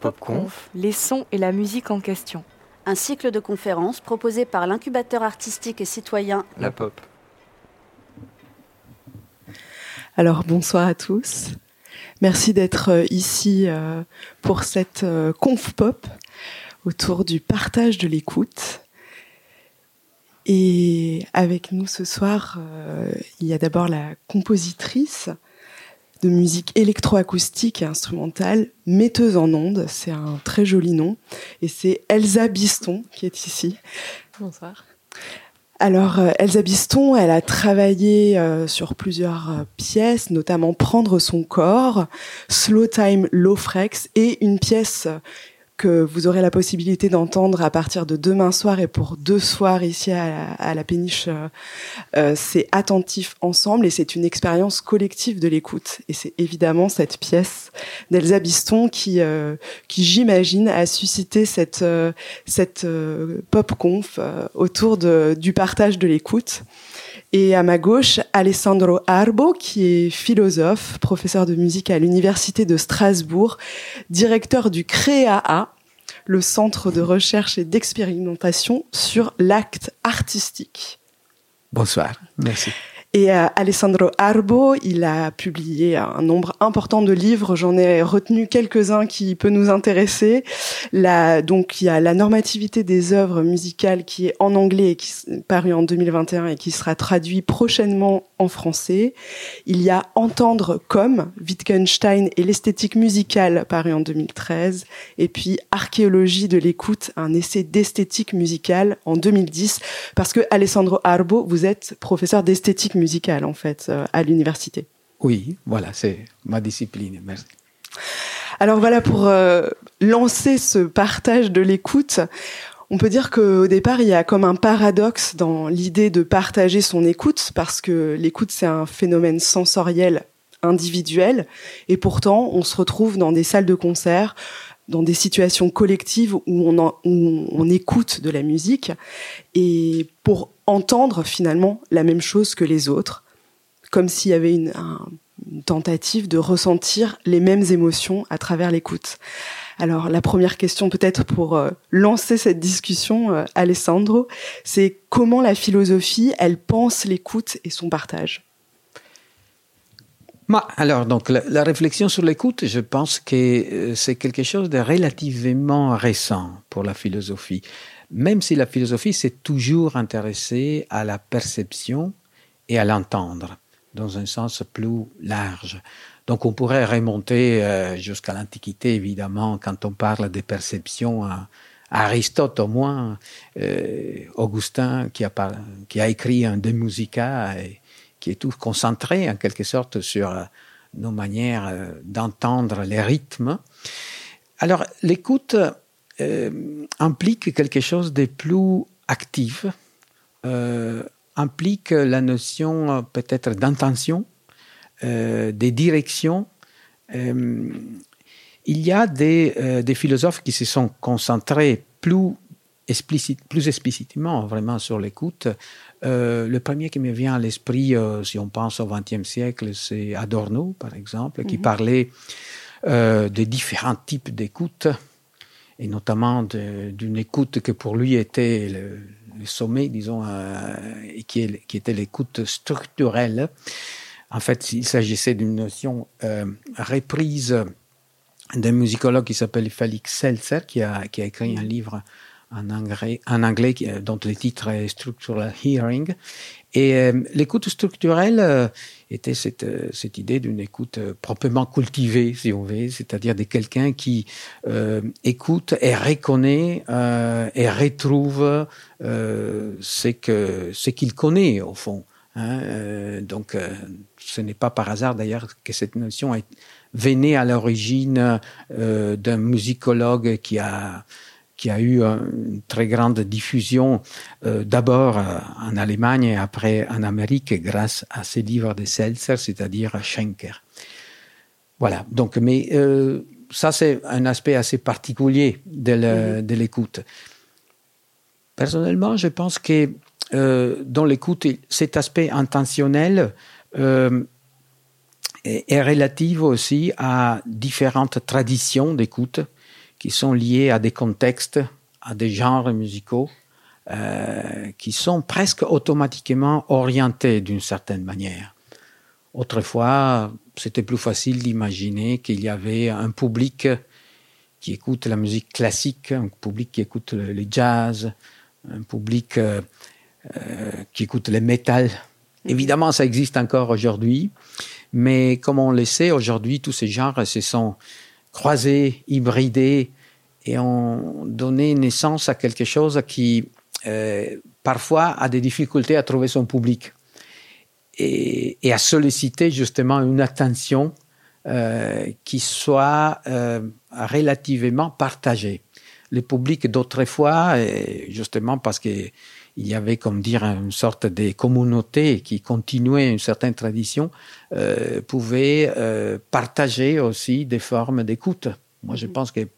PopConf, les sons et la musique en question. Un cycle de conférences proposé par l'incubateur artistique et citoyen La Pop. Alors bonsoir à tous. Merci d'être euh, ici euh, pour cette euh, conf pop autour du partage de l'écoute. Et avec nous ce soir, il y a d'abord la compositrice de musique électroacoustique et instrumentale, metteuse en ondes, c'est un très joli nom, et c'est Elsa Biston qui est ici. Bonsoir. Alors, euh, Elsa Biston, elle a travaillé euh, sur plusieurs euh, pièces, notamment Prendre son corps, Slow Time Low Frex et une pièce que vous aurez la possibilité d'entendre à partir de demain soir et pour deux soirs ici à la, péniche. Euh, euh, c'est attentif ensemble et c'est une expérience collective de l'écoute. Et c'est évidemment cette pièce d'Elsa Biston qui, euh, qui j'imagine, a suscité cette, cette pop conf autour de, du partage de l'écoute. Et à ma gauche, Alessandro Arbo, qui est philosophe, professeur de musique à l'Université de Strasbourg, directeur du CREAA, le centre de recherche et d'expérimentation sur l'acte artistique. Bonsoir, merci. Et euh, Alessandro Arbo, il a publié un nombre important de livres. J'en ai retenu quelques-uns qui peuvent nous intéresser. Donc, il y a La normativité des œuvres musicales qui est en anglais et qui est paru en 2021 et qui sera traduit prochainement en français. Il y a Entendre comme Wittgenstein et l'esthétique musicale paru en 2013. Et puis Archéologie de l'écoute, un essai d'esthétique musicale en 2010. Parce que Alessandro Arbo, vous êtes professeur d'esthétique musicale en fait euh, à l'université. Oui, voilà, c'est ma discipline. Merci. Alors voilà, pour euh, lancer ce partage de l'écoute, on peut dire qu'au départ, il y a comme un paradoxe dans l'idée de partager son écoute, parce que l'écoute, c'est un phénomène sensoriel individuel, et pourtant, on se retrouve dans des salles de concert, dans des situations collectives où on, écoute de la musique, et pour entendre finalement la même chose que les autres, comme s'il y avait une, tentative de ressentir les mêmes émotions à travers l'écoute. Alors la première question peut-être pour euh, lancer cette discussion, euh, Alessandro, c'est comment la philosophie, elle pense l'écoute et son partage? Alors, donc, la, réflexion sur l'écoute, je pense que euh, c'est quelque chose de relativement récent pour la philosophie même si la philosophie s'est toujours intéressée à la perception et à l'entendre, dans un sens plus large. Donc on pourrait remonter euh, jusqu'à l'Antiquité, évidemment, quand on parle des perceptions, à, Aristote au moins, euh, Augustin qui a, qui a écrit un De Musica, et, qui est tout concentré en quelque sorte sur euh, nos manières d'entendre les rythmes. Alors l'écoute, euh, implique quelque chose de plus actif, euh, implique la notion euh, peut-être d'intention, des directions. il y a des, philosophes qui se sont concentrés plus, explicite, plus explicitement vraiment sur l'écoute. le premier qui me vient à l'esprit, si on pense au XXe siècle, c'est Adorno, par exemple, qui mhm. parlait de différents types d'écoute et notamment d'une écoute que pour lui était le, sommet, disons, euh, et qui, qui était l'écoute structurelle. En fait, il s'agissait d'une notion euh, reprise d'un musicologue qui s'appelle Félix Seltzer, qui a, qui a écrit un livre en anglais, anglais dont le titre est Structural Hearing. Et euh, l'écoute structurelle euh, était cette, euh, cette idée d'une écoute proprement cultivée, si on veut, c'est-à-dire de quelqu'un qui écoute et reconnaît et retrouve ce que ce qu'il connaît au fond. Hein. donc, ce n'est pas par hasard d'ailleurs que cette notion est, venait à l'origine d'un musicologue qui a qui a eu une très grande diffusion euh, d'abord euh, en Allemagne et après en Amérique grâce à ces livres de Seltzer, c'est-à-dire Schenker. Voilà. Donc, mais euh, ça c'est un aspect assez particulier de l'écoute. Personnellement, je pense que dans l'écoute, cet aspect intentionnel est, est relatif aussi à différentes traditions d'écoute qui sont liés à des contextes, à des genres musicaux, qui sont presque automatiquement orientés d'une certaine manière. Autrefois, c'était plus facile d'imaginer qu'il y avait un public qui écoute la musique classique, un public qui écoute le, jazz, un public euh, euh, qui écoute le métal. Mhm. Évidemment, ça existe encore aujourd'hui, mais comme on le sait, aujourd'hui, tous ces genres se sont croisés, hybridés et ont donné naissance à quelque chose qui, euh, parfois, a des difficultés à trouver son public et, à solliciter justement une attention euh, qui soit euh, relativement partagé. Le public d'autrefois, justement parce qu'il y avait, comme dire, une sorte de communauté qui continuait une certaine tradition, euh, pouvait euh, partager aussi des formes d'écoute. Moi, je mm-hmm. pense que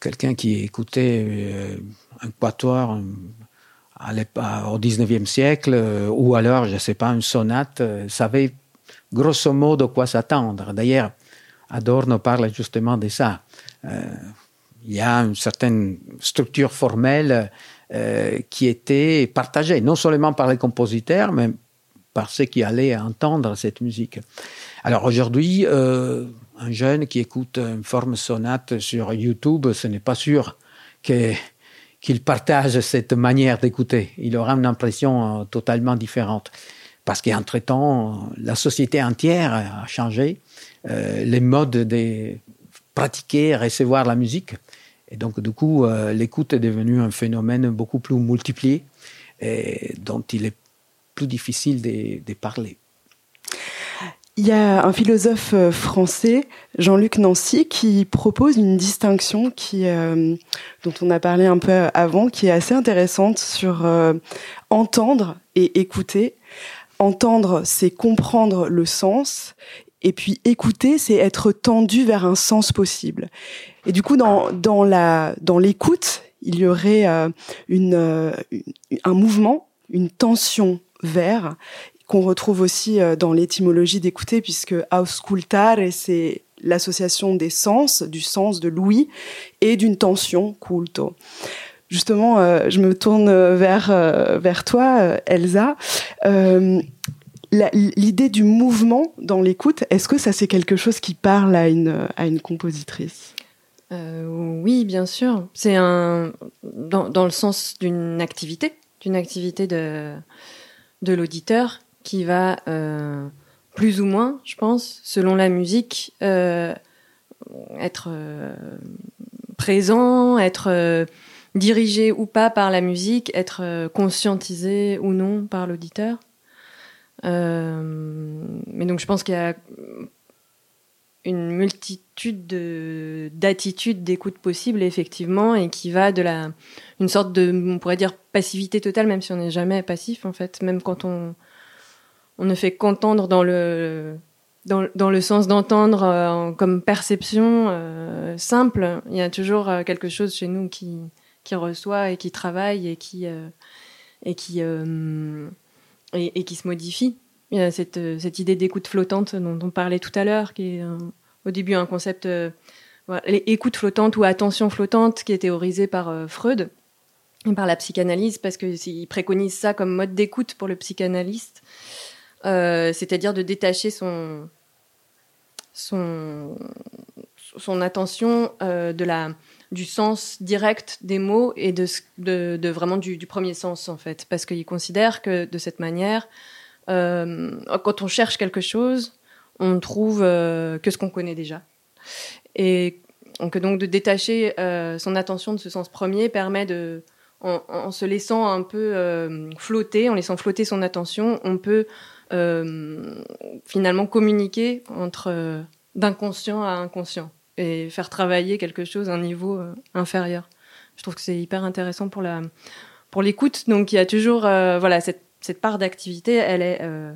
quelqu'un qui écoutait euh, un quatuor au 19e siècle, ou alors, je ne sais pas, une sonate, savait grosso modo quoi s'attendre. D'ailleurs, Adorno parle justement de ça. Euh, il y a une certaine structure formelle euh, qui était partagée, non seulement par les compositeurs, mais par ceux qui allaient entendre cette musique. Alors aujourd'hui, euh, un jeune qui écoute une forme sonate sur YouTube, ce n'est pas sûr qu'il partage cette manière d'écouter. Il aura une impression totalement différente parce qu'entre-temps, la société entière a changé, euh, les modes de pratiquer, recevoir la musique. Et donc, du coup, euh, l'écoute est devenue un phénomène beaucoup plus multiplié et dont il est plus difficile de, parler. Il y a un philosophe euh, français, Jean-Luc Nancy, qui propose une distinction euh, dont on a parlé un peu avant, qui est assez intéressante sur entendre et écouter entendre, c'est comprendre le sens, et puis écouter, c'est être tendu vers un sens possible. Et du coup, dans, dans la dans l'écoute, il y aurait euh, euh, un mouvement, une tension vers qu'on retrouve aussi euh, dans l'étymologie d'écouter, puisque auscultare, c'est l'association des sens, du sens de l'ouïe, et d'une tension, culto justement, je me tourne vers, vers toi, Elsa. L'idée du mouvement dans l'écoute, est-ce que ça c'est quelque chose qui parle à une, à une compositrice? Oui, bien sûr. C'est un dans, dans, le sens d'une activité, d'une activité de, de l'auditeur qui va plus ou moins, je pense, selon la musique, être présent, être dirigé ou pas par la musique, être euh, conscientisé ou non par l'auditeur. Euh, mais donc je pense qu'il y a une multitude d'attitudes d'écoute possibles effectivement et qui va de la une sorte de on pourrait dire passivité totale même si on n'est jamais passif en fait même quand on on ne fait qu'entendre dans le dans, dans, le sens d'entendre euh, comme perception simple il y a toujours quelque chose chez nous qui qui reçoit et qui travaille et qui euh, et qui euh, et, qui se modifie. Il y a cette, cette idée d'écoute flottante dont on parlait tout à l'heure, qui est au début un concept voilà, écoute flottante ou attention flottante qui est théorisé par Freud et par la psychanalyse parce qu'il préconise ça comme mode d'écoute pour le psychanalyste, c'est-à-dire de détacher son son attention de la du sens direct des mots et de, vraiment du, premier sens en fait, parce qu'il considère que de cette manière, euh, quand on cherche quelque chose, on trouve euh, que ce qu'on connaît déjà. Et donc, de détacher euh, son attention de ce sens premier permet de, en, se laissant un peu flotter, en laissant flotter son attention, on peut finalement communiquer entre d'inconscient à inconscient et faire travailler quelque chose à un niveau euh, inférieur. Je trouve que c'est hyper intéressant pour la pour l'écoute. Donc il y a toujours euh, voilà cette, cette part d'activité, elle est euh,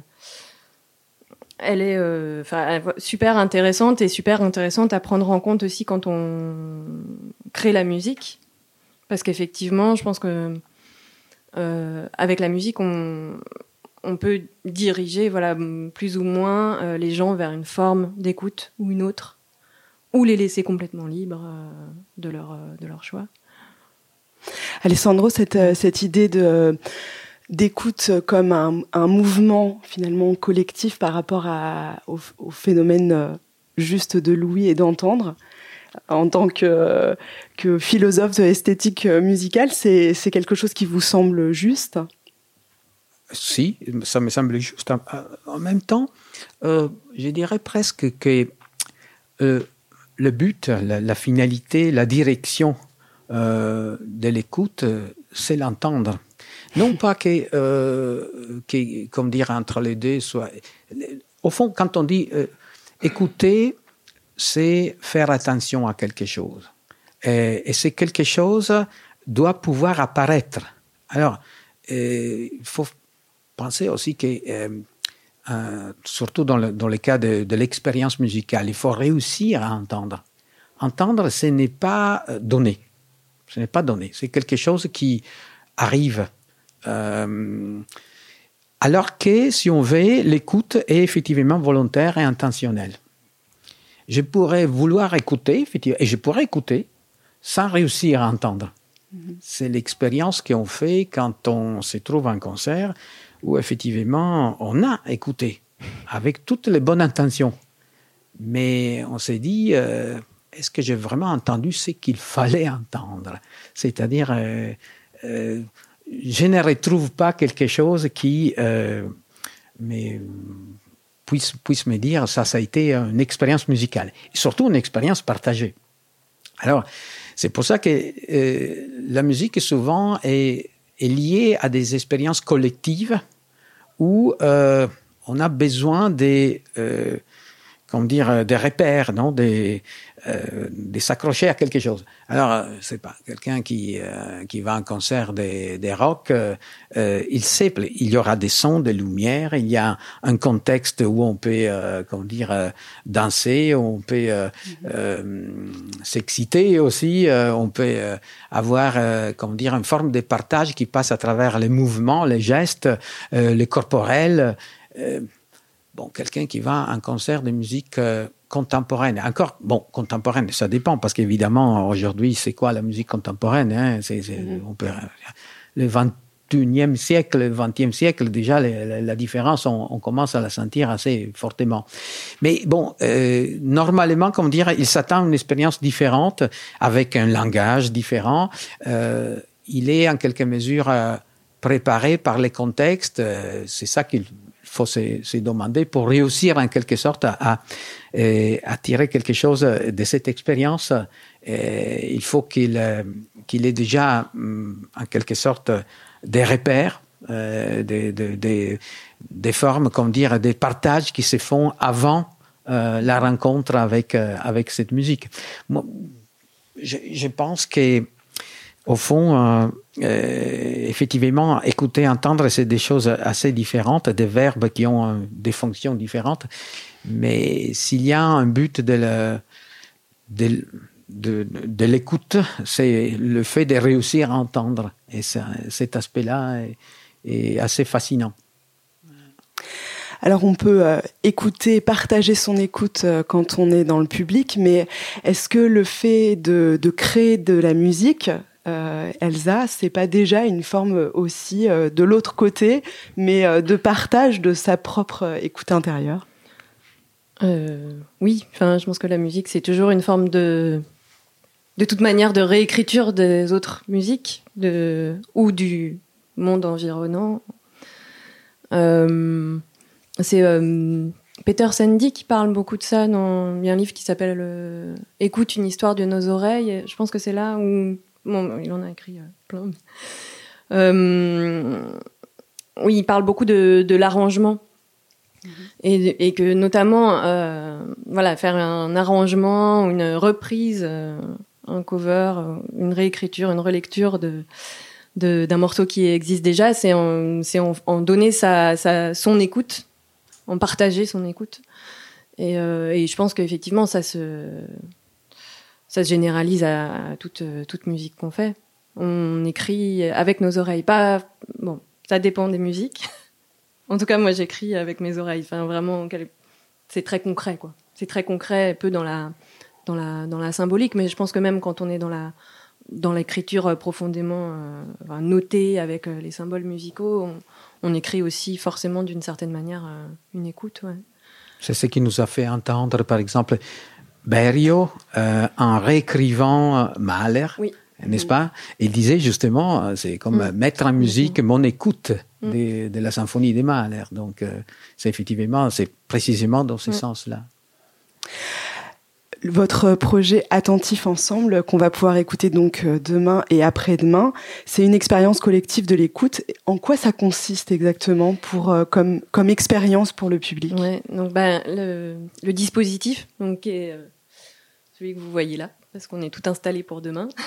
est super intéressante et super intéressante à prendre en compte aussi quand on crée la musique parce qu'effectivement, je pense que avec la musique on peut diriger voilà plus ou moins les gens vers une forme d'écoute ou une autre ou les laisser complètement libres de, leur, de leur choix. Alessandro, cette, cette idée de d'écoute comme un, mouvement finalement collectif par rapport au, phénomène euh, juste de l'ouïe et d'entendre. En tant que, philosophe de l'esthétique musicale, c'est quelque chose qui vous semble juste? Si, ça me semble juste. En même temps, euh, je dirais presque que euh, le but, la, finalité, la direction de l'écoute, c'est l'entendre. Non pas que, euh, que, comme dire, entre les deux, soit. Au fond, quand on dit euh, écouter, c'est faire attention à quelque chose. Et, c'est quelque chose doit pouvoir apparaître. Alors, euh, il faut penser aussi que, surtout dans le, dans cas de, de l'expérience musicale, il faut réussir à entendre. Entendre, ce n'est pas donné. Ce n'est pas donné. C'est quelque chose qui arrive alors que, si on veut, l'écoute est effectivement volontaire et intentionnelle. Je pourrais vouloir écouter, et je pourrais écouter sans réussir à entendre. Mm-hmm. C'est l'expérience qu'on fait quand on se trouve en concert où effectivement on a écouté avec toutes les bonnes intentions. Mais on s'est dit, euh, est-ce que j'ai vraiment entendu ce qu'il fallait entendre? C'est-à-dire, euh, je ne retrouve pas quelque chose qui euh, puisse, me dire ça, ça a été une expérience musicale. Et surtout une expérience partagée. Alors, c'est pour ça que euh, la musique souvent est, liée à des expériences collectives où euh, on a besoin des, euh, comment dire, des repères, non, des, euh, s'accrocher à quelque chose. Alors, euh, c'est pas quelqu'un qui euh, qui va à un concert des, des rock, euh, il sait, il y aura des sons, des lumières, il y a un contexte où on peut, comment dire, danser, on peut s'exciter aussi, on peut avoir, comment dire, une forme de partage qui passe à travers les mouvements, les gestes, les corporels. Bon, quelqu'un qui va à un concert de musique contemporaine. Encore, bon, contemporaine, ça dépend, parce qu'évidemment, aujourd'hui, c'est quoi la musique contemporaine hein? c'est, mm-hmm. on peut, Le 21e siècle, le 20e siècle, déjà, la, la différence, on, on, commence à la sentir assez fortement. Mais bon, euh, normalement, comme dire, il s'attend à une expérience différente, avec un langage différent. Euh, il est en quelque mesure euh, préparé par les contextes. Euh, c'est ça qu'il faut se, se, demander pour réussir en quelque sorte à, à, à tirer quelque chose de cette expérience. il faut qu'il qu'il ait déjà mm, en quelque sorte des repères, euh, des, formes, comme dire, des partages qui se font avant euh, la rencontre avec, euh, cette musique. Moi, je, je pense que au fond, euh, euh, effectivement, écouter, entendre, c'est des choses assez différentes, des verbes qui ont euh, des fonctions différentes. Mais s'il y a un but de, l'écoute, c'est le fait de réussir à entendre. Et cet aspect-là est, assez fascinant. Alors on peut euh, écouter, partager son écoute euh, quand on est dans le public, mais est-ce que le fait de, créer de la musique, euh, Elsa, c'est pas déjà une forme aussi euh, de l'autre côté, mais euh, de partage de sa propre écoute intérieure Oui, enfin, je pense que la musique, c'est toujours une forme de, de toute manière, de réécriture des autres musiques de, ou du monde environnant. c'est Peter Sandy qui parle beaucoup de ça dans un livre qui s'appelle Écoute une histoire de nos oreilles. Je pense que c'est là où Bon, il en a écrit euh, plein. Euh, oui, il parle beaucoup de, de l'arrangement. Mm-hmm. Et, et, que notamment, euh, voilà, faire un arrangement, une reprise, euh, un cover, une réécriture, une relecture de d'un morceau qui existe déjà, c'est en, en, en, donner sa, sa, son écoute, en partager son écoute. Et, euh, et je pense qu'effectivement, ça se, ça se généralise à, toute, toute musique qu'on fait. On écrit avec nos oreilles. Pas, bon, ça dépend des musiques. en tout cas, moi, j'écris avec mes oreilles. Enfin, vraiment, c'est très concret, quoi. C'est très concret, peu dans la dans la dans la symbolique, mais je pense que même quand on est dans la dans l'écriture profondément notée avec les symboles musicaux, on, écrit aussi forcément d'une certaine manière une écoute. C'est ce qui nous a fait entendre, par exemple, Berio en réécrivant Mahler. Oui n'est-ce pas? Il disait justement, euh, c'est comme mm. mettre en musique mm. mon écoute mm. de, la symphonie des Mahler. Donc, euh, c'est effectivement, c'est précisément dans ce sens-là. Votre projet Attentif Ensemble, qu'on va pouvoir écouter donc euh, demain et après-demain, c'est une expérience collective de l'écoute. En quoi ça consiste exactement pour, comme, comme expérience pour le public? Donc ben, le, dispositif, donc, est celui que vous voyez là, parce qu'on est tout installé pour demain.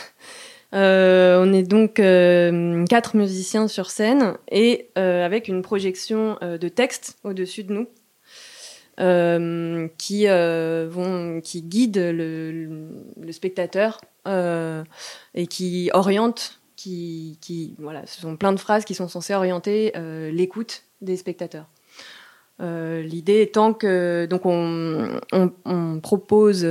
Euh, on est donc euh, quatre musiciens sur scène et euh, avec une projection de texte au-dessus de nous qui vont qui guide le, spectateur et qui oriente qui, voilà ce sont plein de phrases qui sont censées orienter l'écoute des spectateurs. L'idée étant que donc on, propose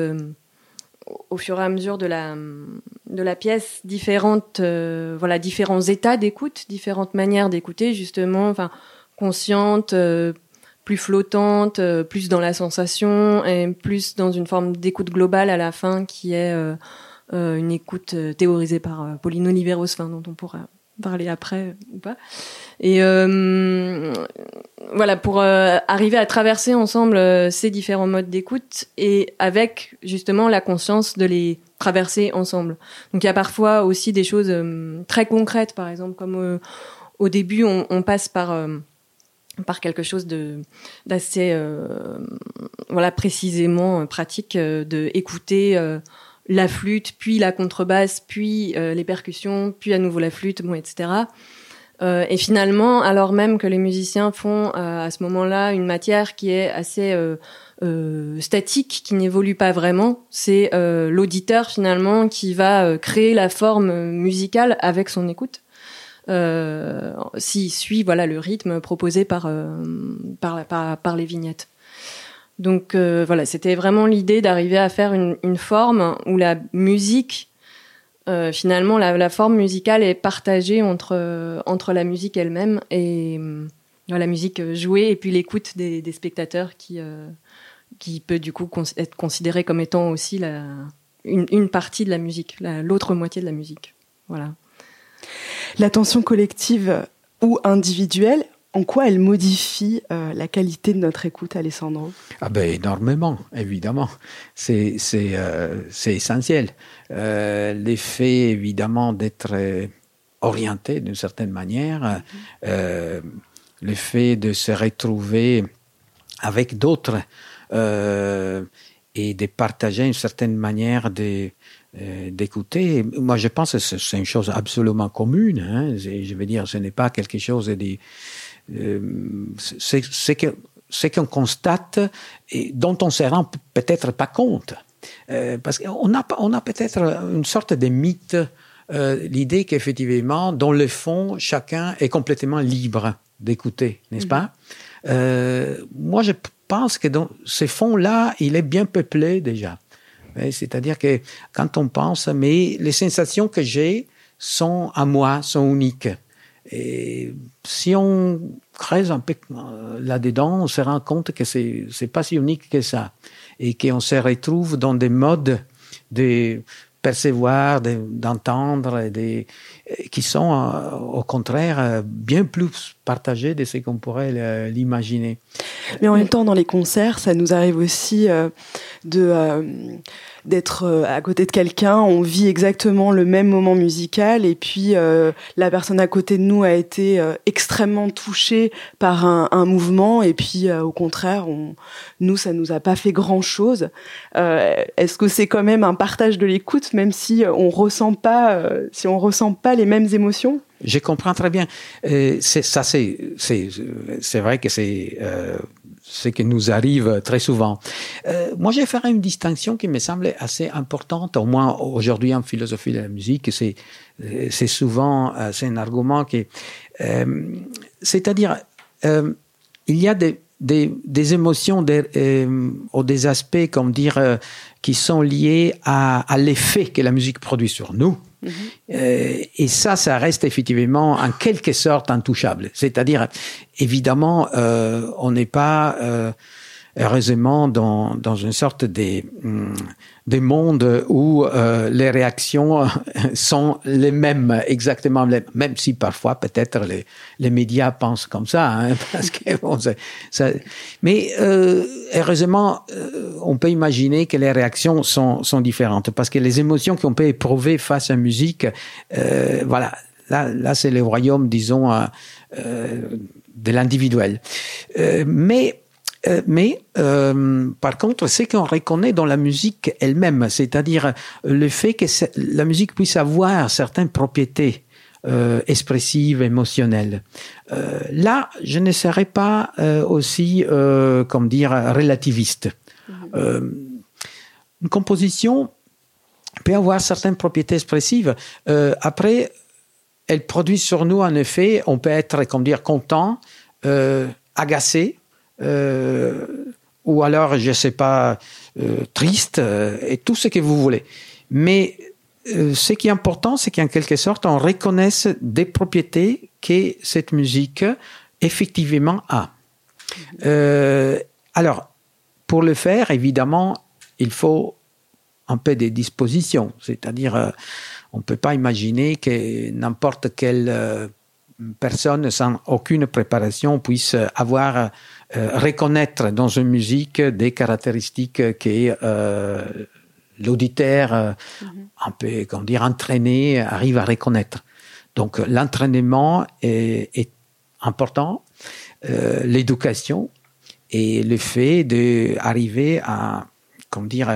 au fur et à mesure de la, de la pièce différentes, euh, voilà, différents états d'écoute, différentes manières d'écouter, justement, enfin, consciente, euh, plus flottante, euh, plus dans la sensation et plus dans une forme d'écoute globale à la fin qui est une écoute théorisée par Pauline Oliveros, enfin, dont on pourra parler après ou pas. Et euh, voilà, pour euh, arriver à traverser ensemble euh, ces différents modes d'écoute et avec justement la conscience de les traverser ensemble. Donc il y a parfois aussi des choses très concrètes, par exemple, comme au début on, on passe par par quelque chose de d'assez voilà précisément pratique de écouter la flûte, puis la contrebasse, puis euh, les percussions, puis à nouveau la flûte, bon, etc. Euh, et finalement, alors même que les musiciens font euh, à ce moment-là une matière qui est assez statique, qui n'évolue pas vraiment, c'est l'auditeur finalement qui va créer la forme musicale avec son écoute. S'il suit voilà le rythme proposé par, par les vignettes. Donc euh, voilà, c'était vraiment l'idée d'arriver à faire une, une, forme où la musique, euh, finalement, la, la, forme musicale est partagée entre entre la musique elle-même et euh, la musique jouée et puis l'écoute des, des, spectateurs qui qui peut du coup être considérée comme étant aussi la, une, une partie de la musique, l'autre moitié de la musique. Voilà. L'attention collective ou individuelle en quoi elle modifie euh, la qualité de notre écoute, Alessandro? Ah ben énormément, évidemment. C'est euh, essentiel. Euh, L'effet évidemment d'être euh, orienté d'une certaine manière, mm -hmm. l'effet de se retrouver avec d'autres et de partager une certaine manière de d'écouter. Moi, je pense que c'est une chose absolument commune. Hein. Je veux dire, ce n'est pas quelque chose de euh, c'est que ce qu'on constate et dont on se rend peut-être pas compte. Euh, parce qu'on a, on a peut-être une sorte de mythe, euh, l'idée qu'effectivement, dans le fond, chacun est complètement libre d'écouter, n'est-ce pas? Mm-hmm. euh, Moi, je pense que dans ces fonds-là, il est bien peuplé déjà. C'est-à-dire que quand on pense, mais les sensations que j'ai sont à moi, sont uniques. Et si on creuse un peu euh, là-dedans, on se rend compte que c'est c'est pas si unique que ça et qu'on se retrouve dans des modes de percevoir, d'entendre, qui sont euh, au contraire euh, bien plus partagés de ce qu'on pourrait l'imaginer. Mais en même temps, dans les concerts, ça nous arrive aussi de d'être euh, à côté de quelqu'un, on vit exactement le même moment musical et puis euh, la personne à côté de nous a été euh, extrêmement touchée par un, mouvement et puis au contraire, on, nous ça nous a pas fait grand chose. Est-ce que c'est quand même un partage de l'écoute même si on ressent pas, si ressent pas les mêmes émotions? Je comprends très bien. Euh, ça, c'est, vrai que c'est euh, ce qui nous arrive très souvent. Euh, moi, je ferai une distinction qui me semble assez importante, au moins aujourd'hui en philosophie de la musique. C'est, souvent, c'est un argument qui, euh, c'est-à-dire, il y a des, des, des émotions des, euh, ou des aspects, comme dire, euh, qui sont liés à, à l'effet que la musique produit sur nous. Mm -hmm. et ça, ça reste effectivement en quelque sorte intouchable. C'est-à-dire, évidemment, on n'est pas heureusement dans, dans une sorte des, hum, des mondes où euh, les réactions sont les mêmes, exactement les mêmes, même si parfois peut-être les, les médias pensent comme ça, hein, parce que bon, ça, mais euh, heureusement, euh, on peut imaginer que les réactions sont, sont différentes, parce que les émotions qu'on peut éprouver face à la musique, euh, voilà, là, là c'est le royaume, disons, euh, de l'individuel. mais euh, mais euh, par contre, c'est qu'on reconnaît dans la musique elle-même, c'est-à-dire le fait que la musique puisse avoir certaines propriétés euh, expressives, émotionnelles. Euh, là, je ne serais pas euh, aussi, comme dire, relativiste. Mm-hmm. une composition peut avoir certaines propriétés expressives. après, elle produit sur nous un effet. On peut être, comme dire, content, agacé, ou alors, je sais pas, euh, triste, euh, et tout ce que vous voulez. Mais euh, ce qui est important, c'est qu'en quelque sorte, on reconnaisse des propriétés que cette musique effectivement a. Euh, alors, pour le faire, évidemment, il faut un peu des dispositions, c'est-à-dire, euh, on ne peut pas imaginer que n'importe quelle personne sans aucune préparation puisse avoir euh, reconnaître dans une musique des caractéristiques que euh, l'auditeur euh, mm -hmm. un peu comment dire entraîné arrive à reconnaître donc l'entraînement est, est, important euh, l'éducation et le fait d'arriver à comment dire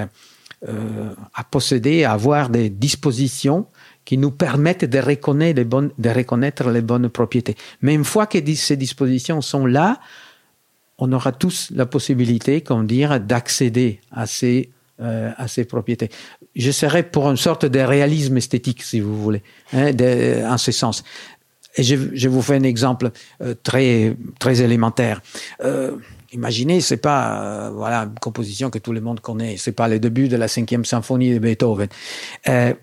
euh, à posséder à avoir des dispositions qui nous permettent de reconnaître les bonnes de reconnaître les bonnes propriétés mais une fois que ces dispositions sont là on aura tous la possibilité, comme dire, d'accéder à ces euh, à ces propriétés. Je serais pour une sorte de réalisme esthétique, si vous voulez, hein, de, en ce sens. Et je, je vous fais un exemple euh, très très élémentaire. Euh, imaginez, c'est pas euh, voilà une composition que tout le monde connaît. C'est pas le début de la cinquième symphonie de Beethoven. Euh,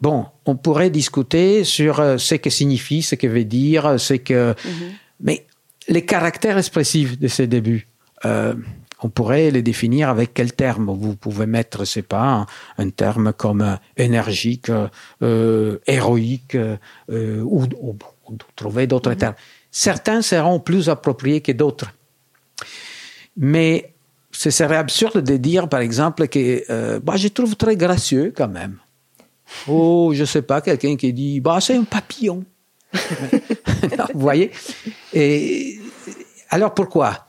bon, on pourrait discuter sur euh, ce que signifie, ce que veut dire, ce que, mm -hmm. mais les caractères expressifs de ces débuts. Euh, on pourrait les définir avec quel terme Vous pouvez mettre, c'est pas, un, un, terme comme euh, énergique, euh, héroïque, euh, ou, ou, ou, trouver d'autres -hmm. termes. Certains seront plus appropriés que d'autres. Mais ce serait absurde de dire, par exemple, que bah, je trouve très gracieux quand même. Oh, je sais pas, quelqu'un qui dit, bah, c'est un papillon. Vous voyez Et alors pourquoi?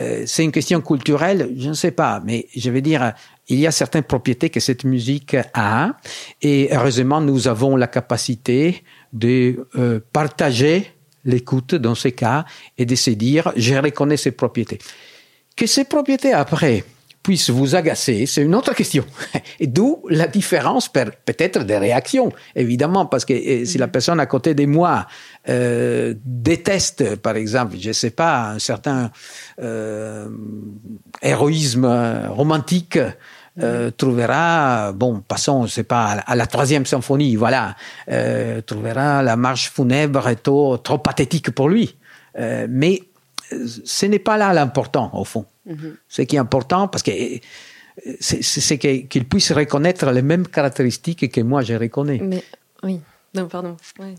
Euh, C'est une question culturelle, je ne sais pas, mais je vais dire, il y a certaines propriétés que cette musique a, et heureusement, nous avons la capacité de euh, partager l'écoute dans ces cas et de se dire, je reconnais ces propriétés. Que ces propriétés après puisse vous agacer, c'est une autre question. Et d'où la différence peut-être des réactions, évidemment, parce que si la personne à côté de moi euh, déteste, par exemple, je sais pas, un certain euh, héroïsme romantique, euh, trouvera, bon, passons, c'est pas à la troisième symphonie, voilà, euh, trouvera la marche funèbre trop, trop pathétique pour lui. Euh, mais ce n'est pas là l'important, au fond. Mm -hmm. Ce qui est important, parce que c'est qu'il qu puisse reconnaître les mêmes caractéristiques que moi je reconnais. Mais oui, non, pardon. Ouais.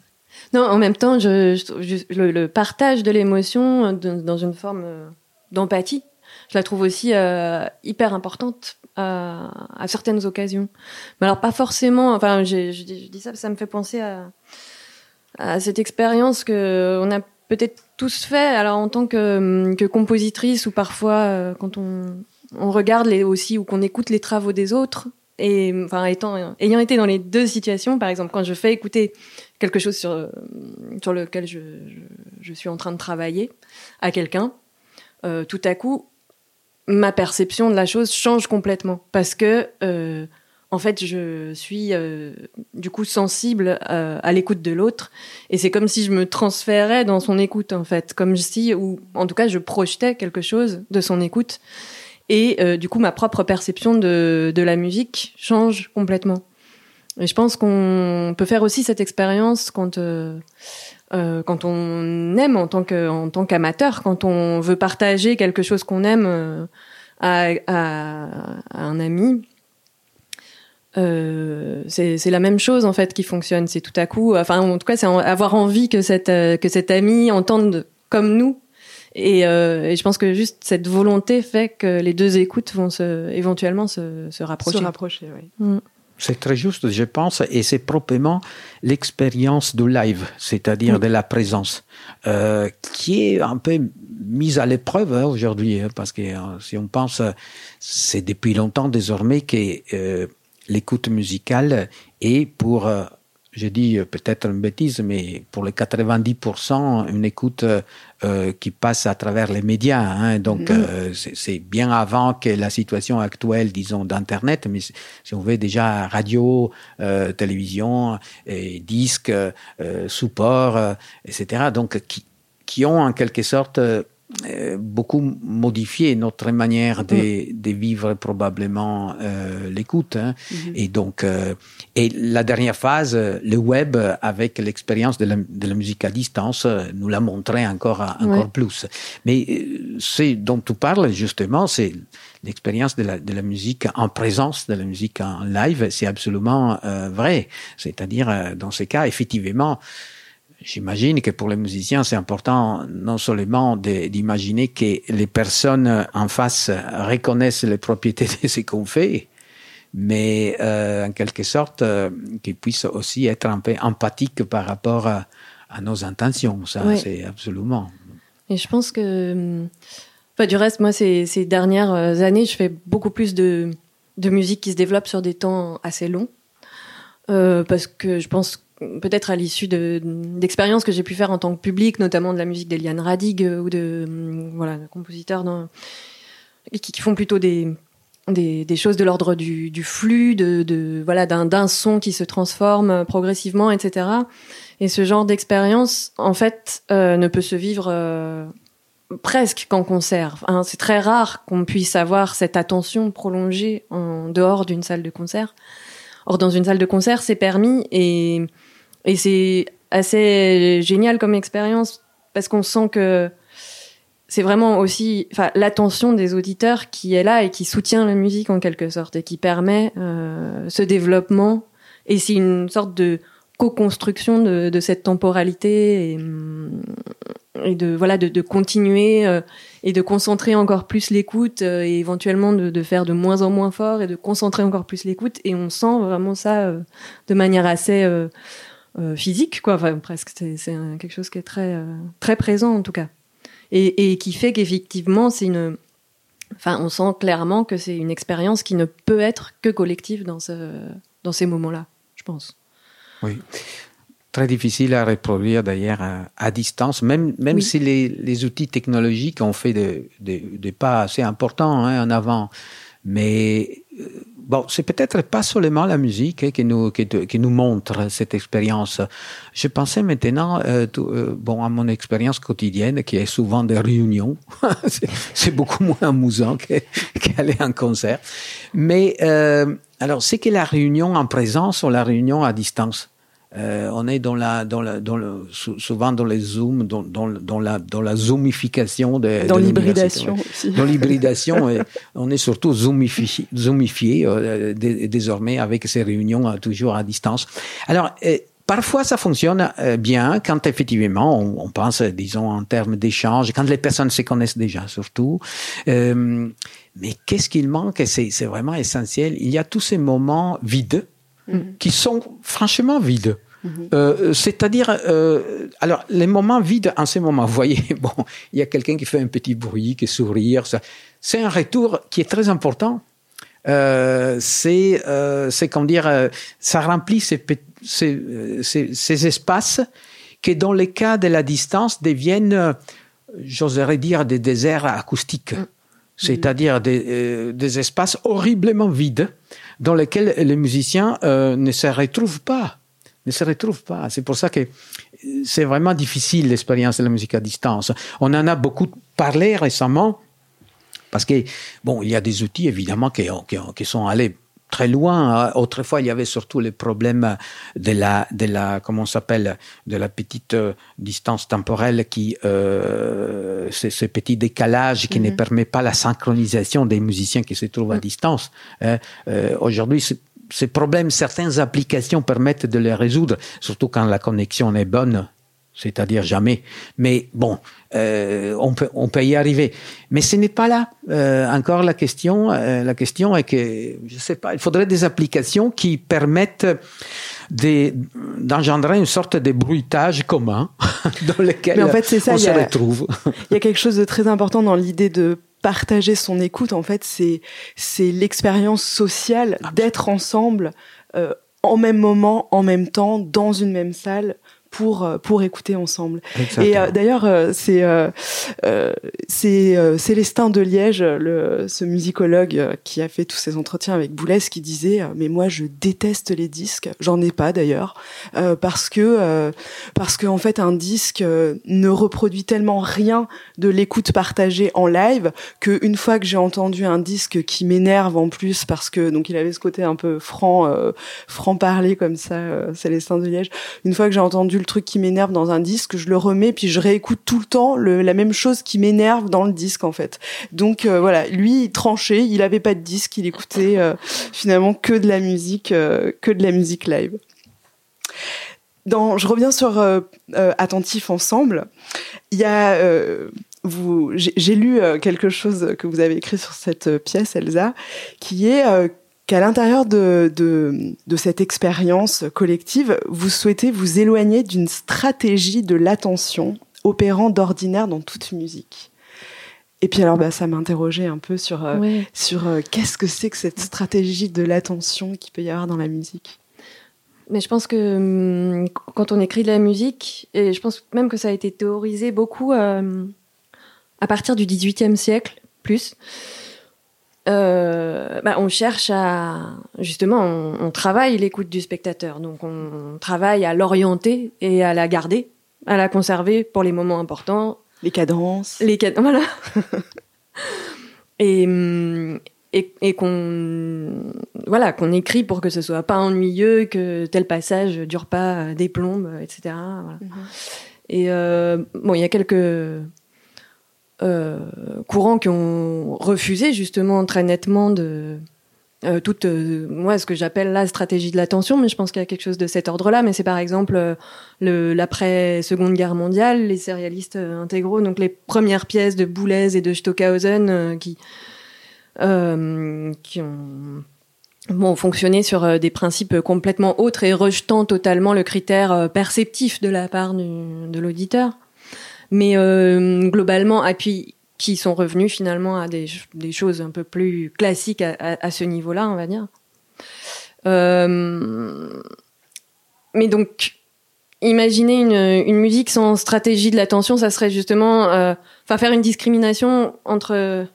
Non, en même temps, je, je, le, le, partage de l'émotion dans une forme euh, d'empathie, je la trouve aussi euh, hyper importante à, à, certaines occasions. Mais alors pas forcément. Enfin, je, je, dis, dis ça, ça me fait penser à, à cette expérience que on a peut-être tous fait, alors en tant que, que compositrice ou parfois euh, quand on, regarde les, aussi ou qu'on écoute les travaux des autres, et enfin étant ayant été dans les deux situations, par exemple quand je fais écouter quelque chose sur sur lequel je, je, je suis en train de travailler à quelqu'un, euh, tout à coup ma perception de la chose change complètement. Parce que euh, en fait, je suis euh, du coup sensible euh, à l'écoute de l'autre, et c'est comme si je me transférais dans son écoute, en fait, comme si, ou en tout cas, je projetais quelque chose de son écoute, et euh, du coup, ma propre perception de, la musique change complètement. Et je pense qu'on peut faire aussi cette expérience quand quand on aime en tant que en qu'amateur, quand on veut partager quelque chose qu'on aime à, un ami euh, c'est la même chose en fait qui fonctionne. C'est tout à coup, enfin en tout cas, c'est avoir envie que cette euh, que cet ami entende comme nous. Et, euh, et, je pense que juste cette volonté fait que les deux écoutes vont se, éventuellement se, se rapprocher. Se rapprocher, oui. Mm. C'est très juste, je pense, et c'est proprement l'expérience du live, c'est-à-dire Oui. de la présence, euh, qui est un peu mise à l'épreuve hein, aujourd'hui, hein, parce que euh, si on pense, c'est depuis longtemps désormais que euh, l'écoute musicale est pour, euh, je dis euh, peut-être une bêtise, mais pour les 90%, une écoute euh, qui passe à travers les médias. Hein, donc euh, c'est bien avant que la situation actuelle, disons, d'Internet, mais si on veut déjà radio, euh, télévision, et disques, support, euh, etc. Donc qui, qui ont en quelque sorte beaucoup modifié notre manière de, de vivre probablement euh, l'écoute. Hein. Et donc, euh, et la dernière phase, euh, le web, euh, avec l'expérience de la, de la musique à distance, euh, nous l'a montré encore, encore Ouais. plus. Mais euh, c'est dont tu parles justement, c'est l'expérience de la, de la musique en présence, de la musique en live, c'est absolument euh, vrai. C'est-à-dire, euh, dans ces cas, effectivement, J'imagine que pour les musiciens, c'est important non seulement d'imaginer que les personnes en face reconnaissent les propriétés de ce qu'on fait, mais euh, en quelque sorte euh, qu'ils puissent aussi être un peu empathiques par rapport à, à nos intentions. Ça, c'est absolument. Et je pense que, enfin, du reste, moi, ces, ces dernières euh, années, je fais beaucoup plus de, de musique qui se développe sur des temps assez longs. Euh, parce que je pense peut-être à l'issue de- d'expériences que j'ai pu faire en tant que public, notamment de la musique d'Eliane Radig euh, ou de, hum, voilà, de compositeurs qui, font plutôt des, choses de l'ordre du, flux, de, voilà, d'un son qui se transforme euh, progressivement, etc. Et ce genre d'expérience, en fait, euh, ne peut se vivre presque qu'en concert. C'est très rare qu'on puisse avoir cette attention prolongée en dehors d'une salle de concert. Or, dans une salle de concert, c'est permis et, et c'est assez génial comme expérience parce qu'on sent que c'est vraiment aussi enfin, l'attention des auditeurs qui est là et qui soutient la musique en quelque sorte et qui permet euh, ce développement. Et c'est une sorte de co-construction de, de cette temporalité et, hum, et de voilà de, de continuer euh, et de concentrer encore plus l'écoute euh, et éventuellement de, de faire de moins en moins fort et de concentrer encore plus l'écoute et on sent vraiment ça euh, de manière assez euh, physique quoi enfin presque c'est quelque chose qui est très euh, très présent en tout cas et, et qui fait qu'effectivement c'est une enfin on sent clairement que c'est une expérience qui ne peut être que collective dans ce dans ces moments là je pense Oui. Très difficile à reproduire d'ailleurs à, à distance, même, même Oui. si les, les outils technologiques ont fait des des- des pas assez importants hein, en avant. Mais euh, bon, c'est peut-être pas seulement la musique hein, qui, nous, qui, nous montre cette expérience. Je pensais maintenant euh, euh, bon, à mon expérience quotidienne qui est souvent des réunions. c'est beaucoup moins amusant qu'aller en concert. Mais euh, alors, c'est que la réunion en présence ou la réunion à distance? Euh, on est dans la, dans la, dans le, sou- souvent dans les zooms, dans, dans, dans la, dans la zoomification de, Dans de l'hybridation aussi. Dans l'hybridation, on est surtout zoomifié, zoomifié euh, dé- désormais avec ces réunions euh, toujours à distance. Alors, Parfois, ça fonctionne bien quand effectivement on, on pense, disons, en termes d'échange, quand les personnes se connaissent déjà, surtout. Mais qu'est-ce qu'il manque? C'est vraiment essentiel. Il y a tous ces moments vides qui sont franchement vides. Euh, C'est-à-dire, euh, alors les moments vides en ces moments, vous voyez, bon, il y a quelqu'un qui fait un petit bruit, qui sourire, ça, c'est un retour qui est très important. Euh, c'est, c'est comment dire, ça remplit ces, ces, ces, ces espaces qui, dans les cas de la distance, deviennent, j'oserais dire, des déserts acoustiques. C'est-à-dire des, euh, des espaces horriblement vides dans lesquels les musiciens euh, ne se retrouvent pas. Ne se retrouvent pas. C'est pour ça que c'est vraiment difficile l'expérience de la musique à distance. On en a beaucoup parlé récemment parce que bon, il y a des outils évidemment qui sont allés très loin. Autrefois, il y avait surtout le problème de la, de la, comment s'appelle, de la petite euh, distance temporelle qui, euh, ce petit décalage qui ne mhm. permet pas la synchronisation des musiciens qui se trouvent à mhm. distance. Hein. Euh, Aujourd'hui, ces problèmes, certaines applications permettent de les résoudre, surtout quand la connexion est bonne c'est-à-dire jamais. Mais bon, euh, on, peut, on peut y arriver. Mais ce n'est pas là euh, encore la question. Euh, la question est que, je sais pas, il faudrait des applications qui permettent d'engendrer une sorte de bruitage commun dans lequel Mais en fait, ça, on se retrouve. Il y a quelque chose de très important dans l'idée de partager son écoute. En fait, c'est c'est l'expérience sociale d'être ensemble en même moment, en même temps, dans une même salle pour euh, pour écouter ensemble. Et euh, d'ailleurs, euh, c'est c'est Célestin de Liège, le, ce musicologue qui a fait tous ces entretiens avec Boulez, qui disait mais moi je déteste les disques. J'en ai pas d'ailleurs parce que parce que en fait un disque ne reproduit tellement rien de l'écoute partagée en live que une fois que j'ai entendu un disque qui m'énerve en plus parce que donc il avait ce côté un peu franc franc parler comme ça Célestin de Liège. Une fois que j'ai entendu le truc qui m'énerve dans un disque, je le remets puis je réécoute tout le temps la même chose qui m'énerve dans le disque en fait. Donc euh, voilà, lui il tranchait, il avait pas de disque, il écoutait euh, finalement que de la musique, euh, que de la musique live. Dans, je reviens sur attentif ensemble. Il y a j'ai lu quelque chose que vous avez écrit sur cette pièce, Elsa, qui est qu'à l'intérieur de, de, de, cette expérience collective, vous souhaitez vous éloigner d'une stratégie de l'attention opérant d'ordinaire dans toute musique. Et puis alors, bah, ça m'interrogeait un peu sur, euh, sur euh, qu'est-ce que c'est que cette stratégie de l'attention qu'il peut y avoir dans la musique? Mais je pense que hum, quand on écrit de la musique, et je pense même que ça a été théorisé beaucoup euh, à partir du XVIIIe siècle, plus, euh, bah, on cherche à justement on, travaille l'écoute du spectateur donc on, travaille à l'orienter et à la garder à la conserver pour les moments importants les cadences les cadences voilà et, et, et qu'on voilà qu'on écrit pour que ce soit pas ennuyeux que tel passage dure pas des plombes etc voilà. Mm-hmm. et euh, bon il y a quelques euh, courants qui ont refusé justement très nettement de euh, toute euh, moi ce que j'appelle la stratégie de l'attention mais je pense qu'il y a quelque chose de cet ordre-là. Mais c'est par exemple le l'après Seconde Guerre mondiale les sérialistes intégraux donc les premières pièces de Boulez et de Stockhausen qui ont fonctionné sur des principes complètement autres et rejetant totalement le critère perceptif de la part de l'auditeur mais euh, globalement, et puis qui sont revenus finalement à des, des choses un peu plus classiques à, à, ce niveau-là, on va dire. Euh, mais donc, imaginer une, une, musique sans stratégie de l'attention, ça serait justement, euh, enfin, faire une discrimination entre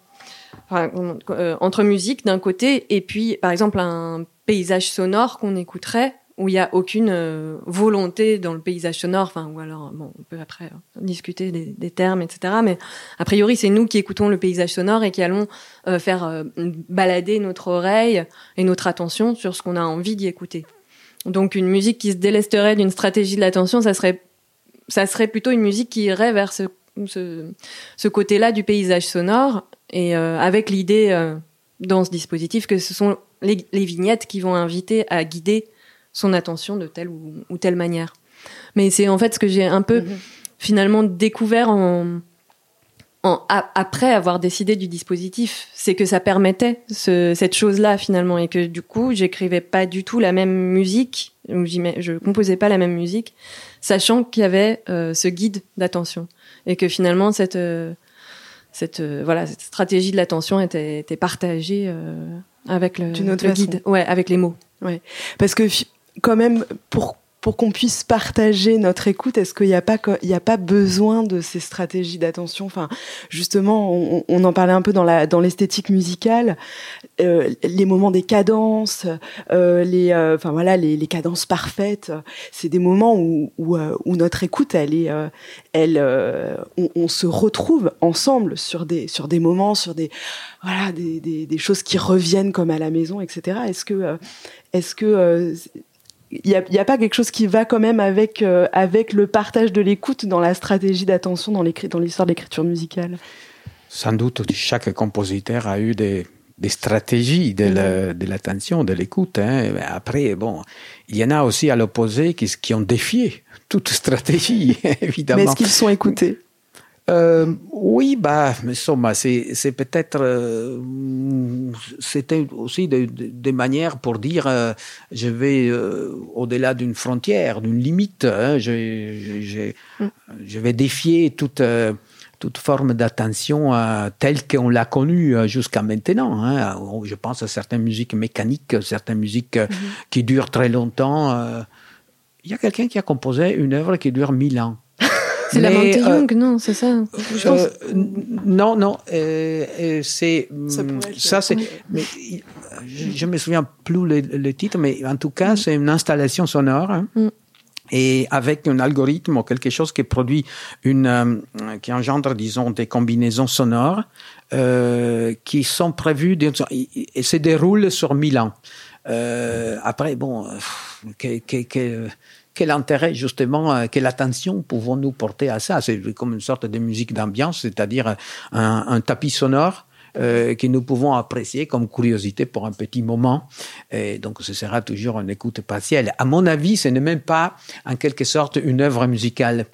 entre musique d'un côté et puis, par exemple, un paysage sonore qu'on écouterait où il n'y a aucune euh, volonté dans le paysage sonore, enfin, ou alors, bon, on peut après euh, discuter des, termes, etc. Mais a priori, c'est nous qui écoutons le paysage sonore et qui allons euh, faire balader notre oreille et notre attention sur ce qu'on a envie d'y écouter. Donc, une musique qui se délesterait d'une stratégie de l'attention, ça serait, ça serait plutôt une musique qui irait vers ce, ce, ce côté-là du paysage sonore et avec l'idée dans ce dispositif que ce sont les vignettes qui vont inviter à guider son attention de telle ou, telle manière. Mais c'est en fait ce que j'ai un peu mhm. finalement découvert en, en, après avoir décidé du dispositif, c'est que ça permettait ce, cette chose-là finalement et que du coup j'écrivais pas du tout la même musique, ou je composais pas la même musique, sachant qu'il y avait euh, ce guide d'attention et que finalement cette euh, cette euh, voilà cette stratégie de l'attention était, était partagée avec le, le guide, ouais, avec les mots. Ouais, parce que quand même, pour pour qu'on puisse partager notre écoute, est-ce qu'il n'y a pas a pas besoin de ces stratégies d'attention? Enfin, justement, on, en parlait un peu dans la dans l'esthétique musicale, euh, les moments des cadences, euh, les euh, enfin voilà les, les, cadences parfaites. C'est des moments où où, où, notre écoute, elle est, elle, on, on, se retrouve ensemble sur des sur des moments, sur des voilà des, des, des choses qui reviennent comme à la maison, etc. Est-ce que est-ce que il n'y a, a, pas quelque chose qui va quand même avec, euh, avec le partage de l'écoute dans la stratégie d'attention dans l'histoire de l'écriture musicale? Sans doute, chaque compositeur a eu des, des stratégies de l'attention, de l'écoute. Hein. Après, bon, il y en a aussi à l'opposé qui, qui ont défié toute stratégie, évidemment. Mais est-ce qu'ils sont écoutés? Euh, oui, bah, mais c'est, c'est peut-être, euh, c'était aussi des de, manières pour dire, euh, je vais euh, au-delà d'une frontière, d'une limite. Hein, je, je, mm. je, vais défier toute toute forme d'attention telle qu'on l'a connue jusqu'à maintenant. Hein. Je pense à certaines musiques mécaniques, certaines musiques mm-hmm. qui durent très longtemps. Il y a quelqu'un qui a composé une œuvre qui dure mille ans. C'est la Monte Young, non, c'est ça? Euh, Non, non, euh, c'est ça, c'est. Mais je, me souviens plus le, titre, mais en tout cas, c'est une installation sonore. Hein, mm. Et avec un algorithme ou quelque chose qui produit une, euh, qui engendre, disons, des combinaisons sonores euh, qui sont prévues et se déroulent sur mille ans. Euh, après, bon, que, que, que, quel intérêt justement, euh, quelle attention pouvons-nous porter à ça? C'est comme une sorte de musique d'ambiance, c'est-à-dire un, un, tapis sonore euh, que nous pouvons apprécier comme curiosité pour un petit moment. Et donc, ce sera toujours une écoute partielle. À mon avis, ce n'est même pas, en quelque sorte, une œuvre musicale.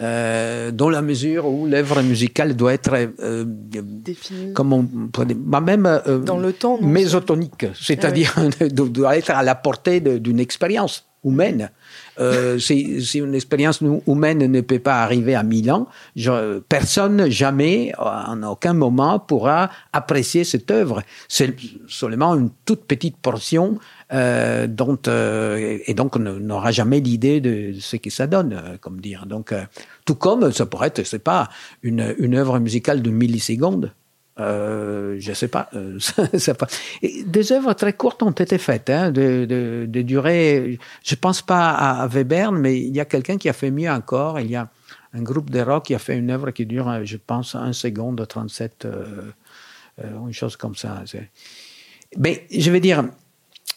Euh, dans la mesure où l'œuvre musicale doit être euh, définie, comme on bah, même euh, dans le temps, mésotonique, c'est-à-dire ah doit être à la portée d'une expérience humaine. Euh, si, si, une expérience humaine ne peut pas arriver à mille ans, je, personne jamais, en aucun moment, pourra apprécier cette œuvre. C'est seulement une toute petite portion euh, dont euh, et donc on n'aura jamais l'idée de ce que ça donne, euh, comme dire. Donc, euh, tout comme ça pourrait être, c'est pas une, une œuvre musicale de millisecondes. Euh, je sais pas. Euh, des œuvres très courtes ont été faites, hein, de, durée. Je pense pas à, Weber, mais il y a quelqu'un qui a fait mieux encore. Il y a un groupe de rock qui a fait une œuvre qui dure, je pense, un seconde 37, euh, euh, une chose comme ça. Mais je veux dire,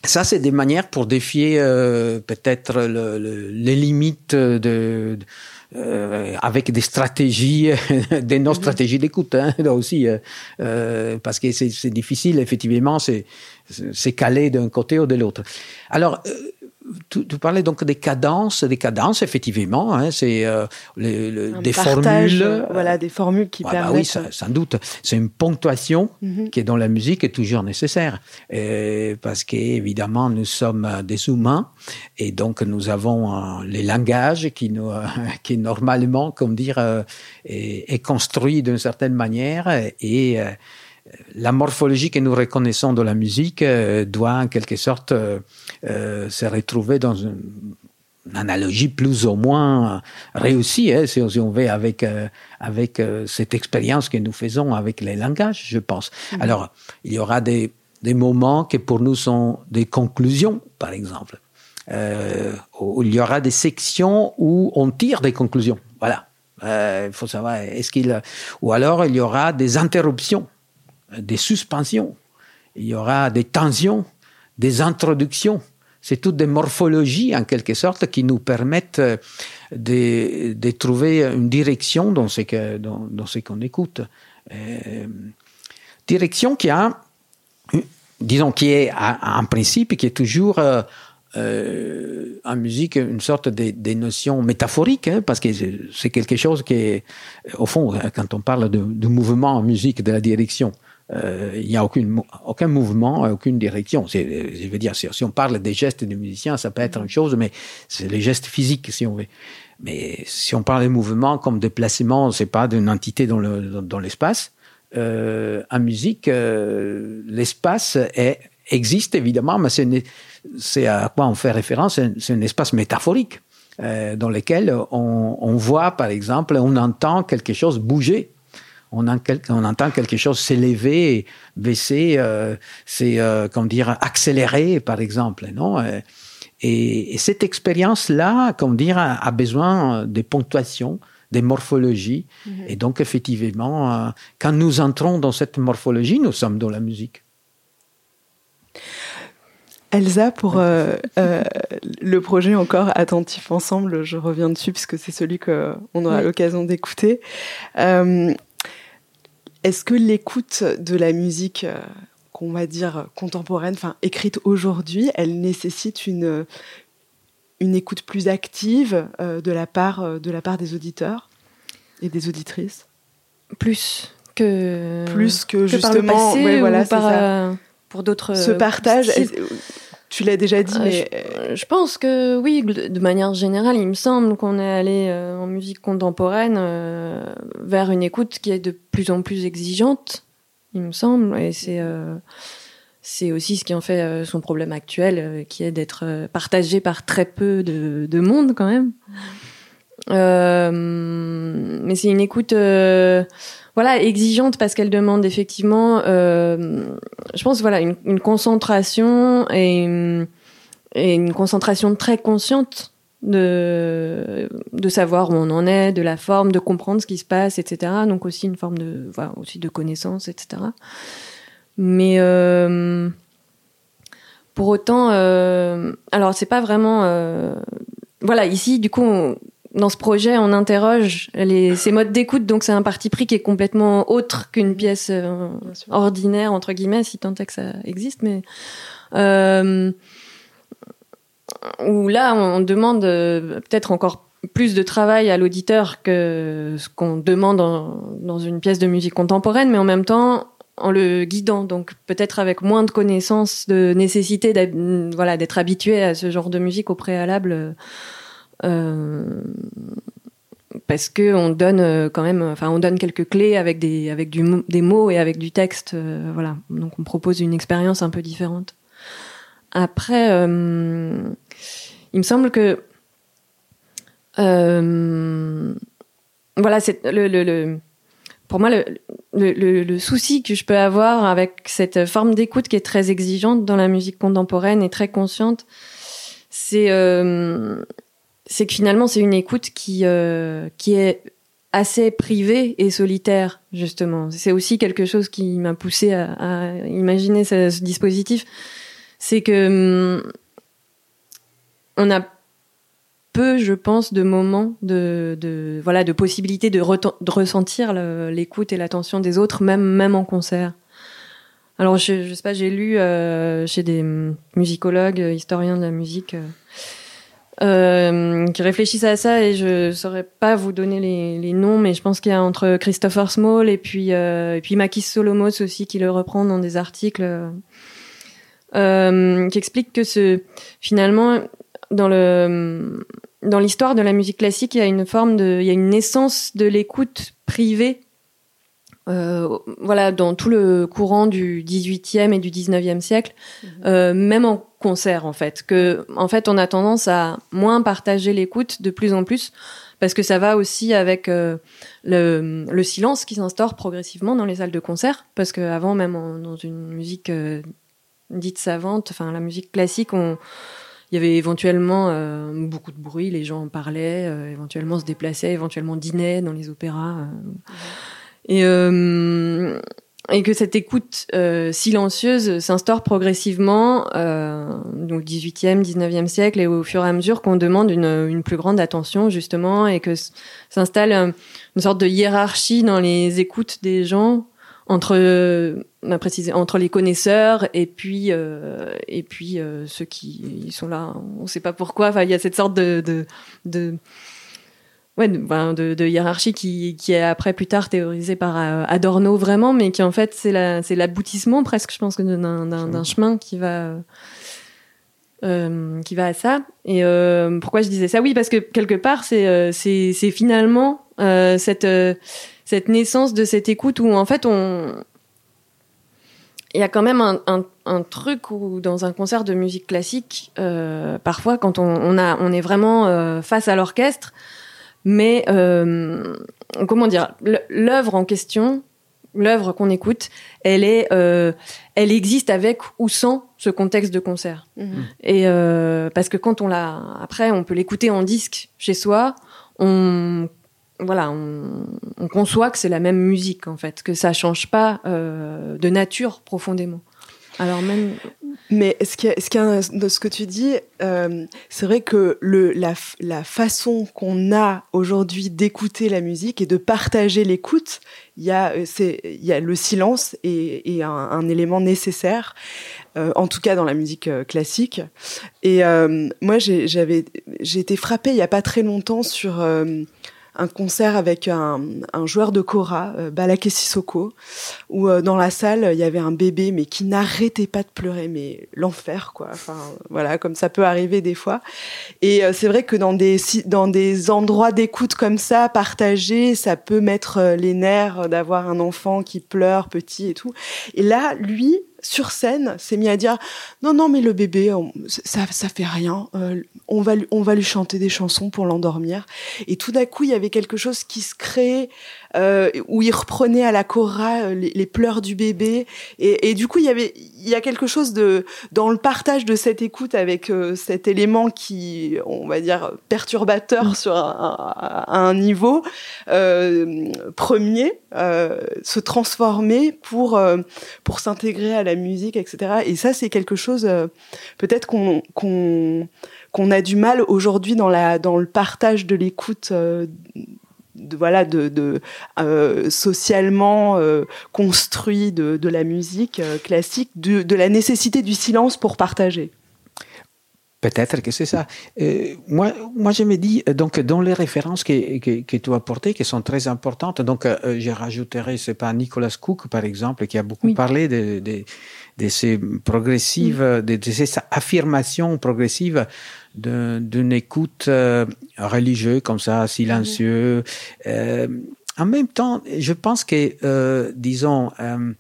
ça, c'est des manières pour défier euh, peut-être le, le, les limites de euh, avec des stratégies, des non-stratégies d'écoute hein, là aussi, euh, euh parce que c'est difficile, effectivement, c'est calé d'un côté ou de l'autre. Alors, euh, tu, tu, parlais donc des cadences, des cadences, effectivement, hein, c'est euh, des formules. Euh, voilà, des formules qui permettent. Bah oui, ça, sans doute. C'est une ponctuation mhm. qui est dans la musique est toujours nécessaire, et parce qu'évidemment nous sommes des humains et donc nous avons euh, les langages qui nous, qui normalement, comme dire, est, est construit d'une certaine manière et la morphologie que nous reconnaissons dans la musique euh, doit en quelque sorte euh, euh, se retrouver dans une, analogie plus ou moins réussie, hein, si on veut, avec, avec cette expérience que nous faisons avec les langages, je pense. Mm-hmm. Alors, il y aura des, des moments qui pour nous sont des conclusions, par exemple. où il y aura des sections où on tire des conclusions. Voilà. Il faut savoir, est-ce qu'il... Ou alors, il y aura des interruptions des suspensions, il y aura des tensions, des introductions. C'est toutes des morphologies, en quelque sorte, qui nous permettent euh, de, trouver une direction dans ce qu'on écoute. Euh, direction qui a, disons, qui est en principe, qui est toujours euh, euh, en musique une sorte de, de notion métaphorique, hein, parce que c'est quelque chose qui est, au fond, quand on parle de, mouvement en musique, de la direction, euh, il n'y a aucun mouvement, aucune direction. Je veux dire, si, on parle des gestes des musiciens, ça peut être une chose, mais c'est les gestes physiques, si on veut. Mais si on parle des mouvements comme déplacement, c'est pas d'une entité dans l'espace. Euh, en musique, euh, l'espace existe évidemment, mais c'est à quoi on fait référence, c'est un espace métaphorique euh, dans lequel on, voit, par exemple, on entend quelque chose bouger. On, on entend quelque chose s'élever, baisser, euh, c'est, euh, comment dire, accélérer, par exemple, non euh, et, et, cette expérience-là, comment dire, a, a besoin de ponctuation, des morphologies. -hmm. Et donc, effectivement, euh, quand nous entrons dans cette morphologie, nous sommes dans la musique. Elsa, pour euh, euh, le projet encore attentif ensemble, je reviens dessus puisque c'est celui qu'on aura oui. l'occasion d'écouter. Euh, Est-ce que l'écoute de la musique, euh, qu'on va dire contemporaine, enfin écrite aujourd'hui, elle nécessite une, une écoute plus active euh, de, la part, de la part des auditeurs et des auditrices? Plus que plus que, que justement par le passé ouais, voilà, ou par, ça. euh, pour d'autres ce partage tu l'as déjà dit, euh, mais je, je, pense que oui, de manière générale, il me semble qu'on est allé euh, en musique contemporaine euh, vers une écoute qui est de plus en plus exigeante, il me semble, et c'est euh, c'est aussi ce qui en fait euh, son problème actuel, qui est d'être partagé par très peu de, de monde quand même. mais c'est une écoute voilà exigeante parce qu'elle demande effectivement euh, je pense voilà une, concentration et une, concentration très consciente de de savoir où on en est de la forme de comprendre ce qui se passe etc donc aussi une forme de voilà aussi de connaissance etc mais euh, pour autant euh, alors c'est pas vraiment euh, voilà ici du coup dans ce projet, on interroge les, ces modes d'écoute, donc c'est un parti pris qui est complètement autre qu'une pièce euh, ordinaire entre guillemets, si tant est que ça existe, mais euh, où là on demande euh, peut-être encore plus de travail à l'auditeur que ce qu'on demande en, dans une pièce de musique contemporaine, mais en même temps en le guidant, donc peut-être avec moins de connaissances, de nécessité d'être voilà, d'être habitué à ce genre de musique au préalable. Euh, parce que on donne euh, quand même, enfin on donne quelques clés avec des avec du des mots et avec du texte, euh, voilà. Donc on propose une expérience un peu différente. Après, il me semble que voilà, pour moi le, le, souci que je peux avoir avec cette forme d'écoute qui est très exigeante dans la musique contemporaine et très consciente, c'est c'est que finalement c'est une écoute qui euh, qui est assez privée et solitaire justement. C'est aussi quelque chose qui m'a poussé à, imaginer ce, dispositif, c'est que hum, on a peu, je pense, de moments de, de voilà de possibilités de, ressentir l'écoute et l'attention des autres, même même en concert. Alors je, je sais pas, j'ai lu euh, chez des musicologues, historiens de la musique. Euh, euh, qui réfléchissent à ça et je saurais pas vous donner les, les noms, mais je pense qu'il y a entre Christopher Small et puis euh, et puis Makis Solomos aussi qui le reprend dans des articles euh, qui explique que ce finalement dans le dans l'histoire de la musique classique, il y a une forme de il y a une naissance de l'écoute privée euh, voilà, dans tout le courant du 18e et du 19e siècle, mmh. euh, même en concert en fait, que en fait on a tendance à moins partager l'écoute de plus en plus parce que ça va aussi avec euh, le, le, silence qui s'instaure progressivement dans les salles de concert parce que avant même en, dans une musique euh, dite savante, enfin la musique classique, on il y avait éventuellement euh, beaucoup de bruit, les gens en parlaient, euh, éventuellement se déplaçaient, éventuellement dînaient dans les opéras. Mmh. Et, euh, et que cette écoute euh, silencieuse s'instaure progressivement euh, donc 18e, 19e siècle et au fur et à mesure qu'on demande une, une, plus grande attention justement et que s'installe une sorte de hiérarchie dans les écoutes des gens entre euh, préciser entre les connaisseurs et puis euh, et puis euh, ceux qui sont là. On sait pas pourquoi. Enfin il y a cette sorte de de, de ouais, de, ben, de, de, hiérarchie qui, qui est après plus tard théorisée par euh, Adorno vraiment, mais qui en fait c'est la, c'est l'aboutissement presque, je pense, d'un, chemin qui va euh, qui va à ça. Et euh, pourquoi je disais ça? Oui, parce que quelque part c'est c'est, c'est finalement euh, cette cette naissance de cette écoute où en fait on il y a quand même un, un, un, truc où dans un concert de musique classique, parfois quand on, on, a, on est vraiment face à l'orchestre, mais euh, comment dire, l'œuvre en question, l'œuvre qu'on écoute, elle est, euh, elle existe avec ou sans ce contexte de concert. Mmh. Et euh, parce que quand on l'a, après, on peut l'écouter en disque chez soi, on voilà, on, on, conçoit que c'est la même musique en fait, que ça change pas euh, de nature profondément. Alors même. Mais ce qui, ce que tu dis, euh, c'est vrai que la, façon qu'on a aujourd'hui d'écouter la musique et de partager l'écoute, il y a, a le silence et, un, élément nécessaire. Euh, en tout cas dans la musique euh, classique. Et euh, moi, j'ai été frappée il y a pas très longtemps sur euh, un concert avec un, un joueur de kora, euh, Balake Sissoko, où euh, dans la salle il y avait un bébé mais qui n'arrêtait pas de pleurer, mais l'enfer quoi. Enfin voilà, comme ça peut arriver des fois. Et euh, c'est vrai que dans des dans des endroits d'écoute comme ça, partagés, ça peut mettre euh, les nerfs d'avoir un enfant qui pleure petit et tout. Et là, lui, sur scène, s'est mis à dire non non mais le bébé ça ça fait rien euh, on va on va lui chanter des chansons pour l'endormir. Et tout d'un coup il y avait quelque chose qui se créait euh, où il reprenait à la cora euh, les, les pleurs du bébé et, et, du coup il y avait il y a quelque chose de dans le partage de cette écoute avec euh, cet élément qui on va dire perturbateur mmh. sur un, un, un niveau euh, premier se transformer pour pour s'intégrer à la musique, etc. Et ça, c'est quelque chose euh, peut-être qu'on qu'on qu'on a du mal aujourd'hui dans la dans le partage de l'écoute. De, voilà de, de euh, socialement euh, construit de, de la musique euh, classique de, la nécessité du silence pour partager Peut-être que c'est ça. Moi, moi, je me dis, donc, dans les références que, que, que tu as apportées, qui sont très importantes, donc, je rajouterai, c'est pas Nicolas Cook, par exemple, qui a beaucoup oui. parlé de, de, de, ces progressives, oui. de, de, ces affirmations progressives d'une écoute euh, religieuse, comme ça, silencieux. Oui. en même temps, je pense que, euh, disons, euh,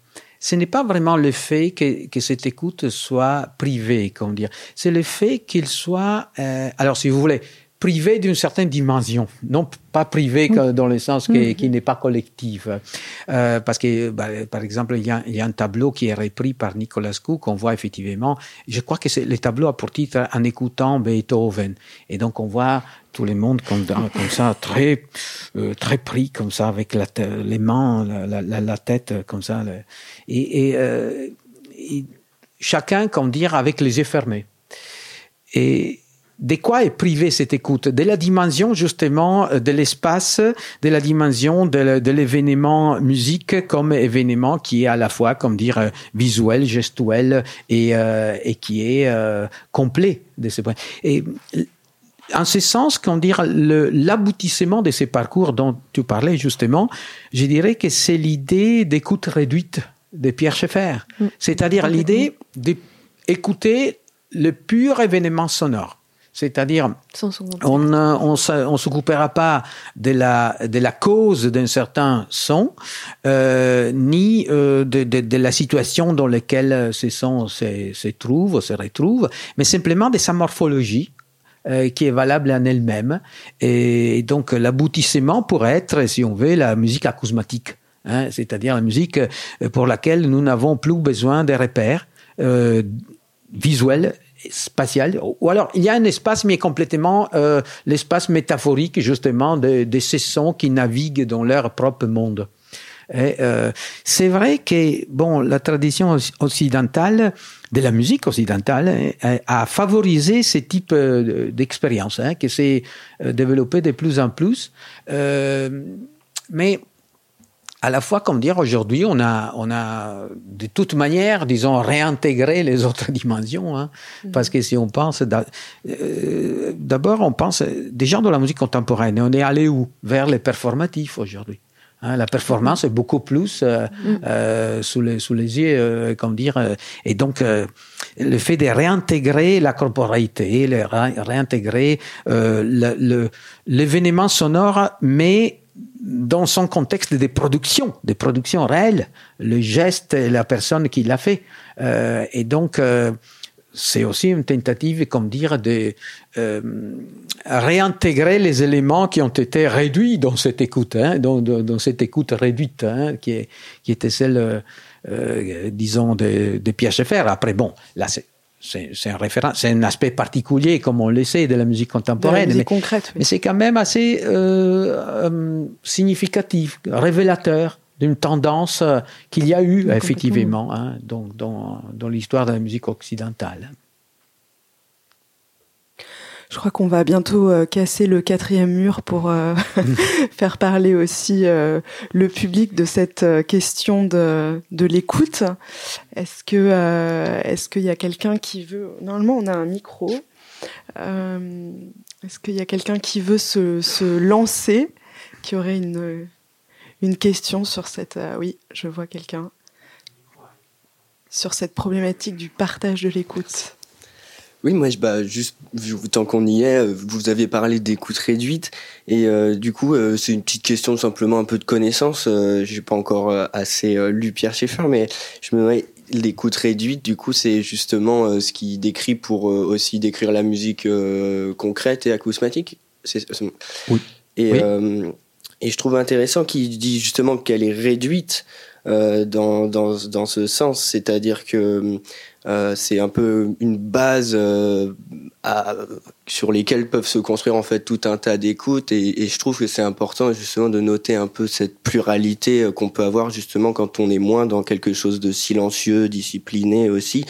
ce n'est pas vraiment le fait que, que, cette écoute soit privée, comment dire. C'est le fait qu'il soit, euh, alors si vous voulez, privé d'une certaine dimension, non pas privé dans le sens que, mm. qui n'est pas collectif. Euh, parce que, bah, par exemple, il y, a, il y, a, un tableau qui est repris par Nicolas Cook, qu'on voit effectivement, je crois que le tableau a pour titre En écoutant Beethoven. Et donc on voit tout le monde comme, comme ça, très, euh, très pris comme ça, avec la, les mains, la, la, la, tête comme ça. Et, et, euh, et chacun, comme dire, avec les yeux fermés. Et, de quoi est privée cette écoute? De la dimension justement de l'espace, de la dimension de l'événement musique comme événement qui est à la fois, comme dire, visuel, gestuel et, euh, et qui est euh, complet de ce point. Et en ce sens, dire l'aboutissement de ces parcours dont tu parlais justement, je dirais que c'est l'idée d'écoute réduite de Pierre Schaeffer, mm. c'est-à-dire l'idée d'écouter le pur événement sonore. C'est-à-dire, on ne on, on s'occupera pas de la, de la cause d'un certain son, euh, ni euh, de, de, de, la situation dans laquelle ce son se, se trouve ou se retrouve, mais simplement de sa morphologie, euh, qui est valable en elle-même. Et donc l'aboutissement pourrait être, si on veut, la musique acousmatique, hein, c'est-à-dire la musique pour laquelle nous n'avons plus besoin de repères visuels spatial. Ou alors, il y a un espace, mais complètement euh, l'espace métaphorique, justement, de, de, ces sons qui naviguent dans leur propre monde. Euh, c'est vrai que bon, la tradition occidentale de la musique occidentale a, a favorisé ce type euh, d'expérience, hein, qui s'est développé de plus en plus. Mais à la fois, comme dire, aujourd'hui, on a, on a de toute manière, disons, réintégré les autres dimensions, hein, mmh. parce que si on pense, euh, d'abord, on pense, des gens de la musique contemporaine, on est allé où? Vers les performatifs aujourd'hui. Hein, la performance est beaucoup plus euh, mmh. euh, sous, les, sous les yeux, euh, comment dire, et donc le fait de réintégrer la corporalité, le, réintégrer l'événement sonore, mais dans son contexte des productions, des productions réelles, le geste et la personne qui l'a fait. Euh, et donc, euh, c'est aussi une tentative, comme dire, de euh, réintégrer les éléments qui ont été réduits dans cette écoute, hein, dans, cette écoute réduite, hein, qui, était celle, disons, de, de Pierre Schaeffer. Après, bon, là, c'est c'est un référent, c'est un aspect particulier, comme on le sait, de la musique contemporaine. La musique mais, concrète. Oui. mais c'est quand même assez euh, euh, significatif, révélateur d'une tendance euh, qu'il y a eu, Oui, effectivement, hein, dans, dans, dans l'histoire de la musique occidentale. Je crois qu'on va bientôt euh, casser le quatrième mur pour euh, faire parler aussi euh, le public de cette question de, de l'écoute. Est-ce que est-ce qu'il y a quelqu'un qui veut Normalement, on a un micro. Est-ce qu'il y a quelqu'un qui veut se, se lancer, qui aurait une une question sur cette Oui, je vois quelqu'un sur cette problématique du partage de l'écoute. Oui, moi, je, bah, juste tant qu'on y est, euh, vous avez parlé d'écoute réduite, et euh, du coup, euh, c'est une petite question simplement un peu de connaissance. Euh, J'ai pas encore assez lu Pierre Schaeffer, mais je me demandais, l'écoute réduite, du coup, c'est justement ce qui décrit pour aussi décrire la musique concrète et acousmatique. C'est- Oui. Et, Oui. et je trouve intéressant qu'il dit justement qu'elle est réduite dans, dans, dans ce sens, c'est-à-dire que euh, c'est un peu une base euh, à, sur lesquelles peuvent se construire en fait tout un tas d'écoutes et, je trouve que c'est important justement de noter un peu cette pluralité euh, qu'on peut avoir justement quand on est moins dans quelque chose de silencieux, discipliné aussi.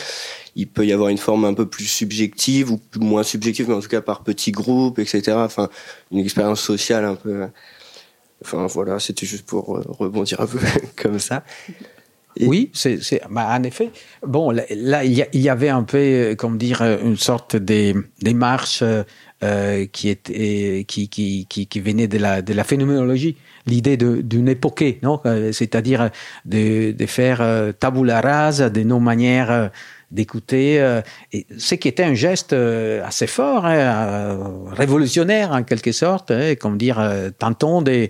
Il peut y avoir une forme un peu plus subjective ou moins subjective, mais en tout cas par petits groupes, etc. Enfin, une expérience sociale un peu. Enfin voilà, c'était juste pour euh, rebondir un peu comme ça. Oui, c'est, bah, en effet. Bon, là, il y, avait un peu, euh, comme dire, euh, une sorte de démarche euh, qui était, qui, qui, qui, qui venait de la, de la phénoménologie, l'idée d'une époque, non Euh, C'est-à-dire de, de faire tabula rasa de nos manières d'écouter, euh, ce qui était un geste euh, assez fort, hein, euh, révolutionnaire en quelque sorte, hein, comme dire, euh, tentons de,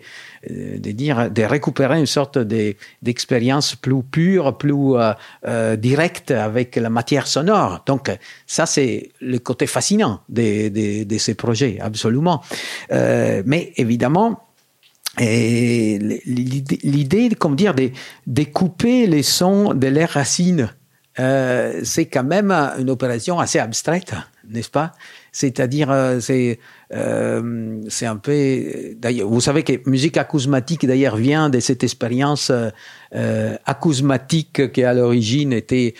de dire, de récupérer une sorte de, d'expérience plus pure, plus directe avec la matière sonore. Donc ça, c'est le côté fascinant de, de, ces projets, absolument. Mais évidemment, l'idée, comme dire, de, de couper les sons de leurs racines, euh, c'est quand même une opération assez abstraite, n'est-ce pas? C'est-à-dire, euh, c'est euh, c'est un peu. D'ailleurs, vous savez que musique acousmatique d'ailleurs vient de cette expérience euh, acousmatique qui à l'origine était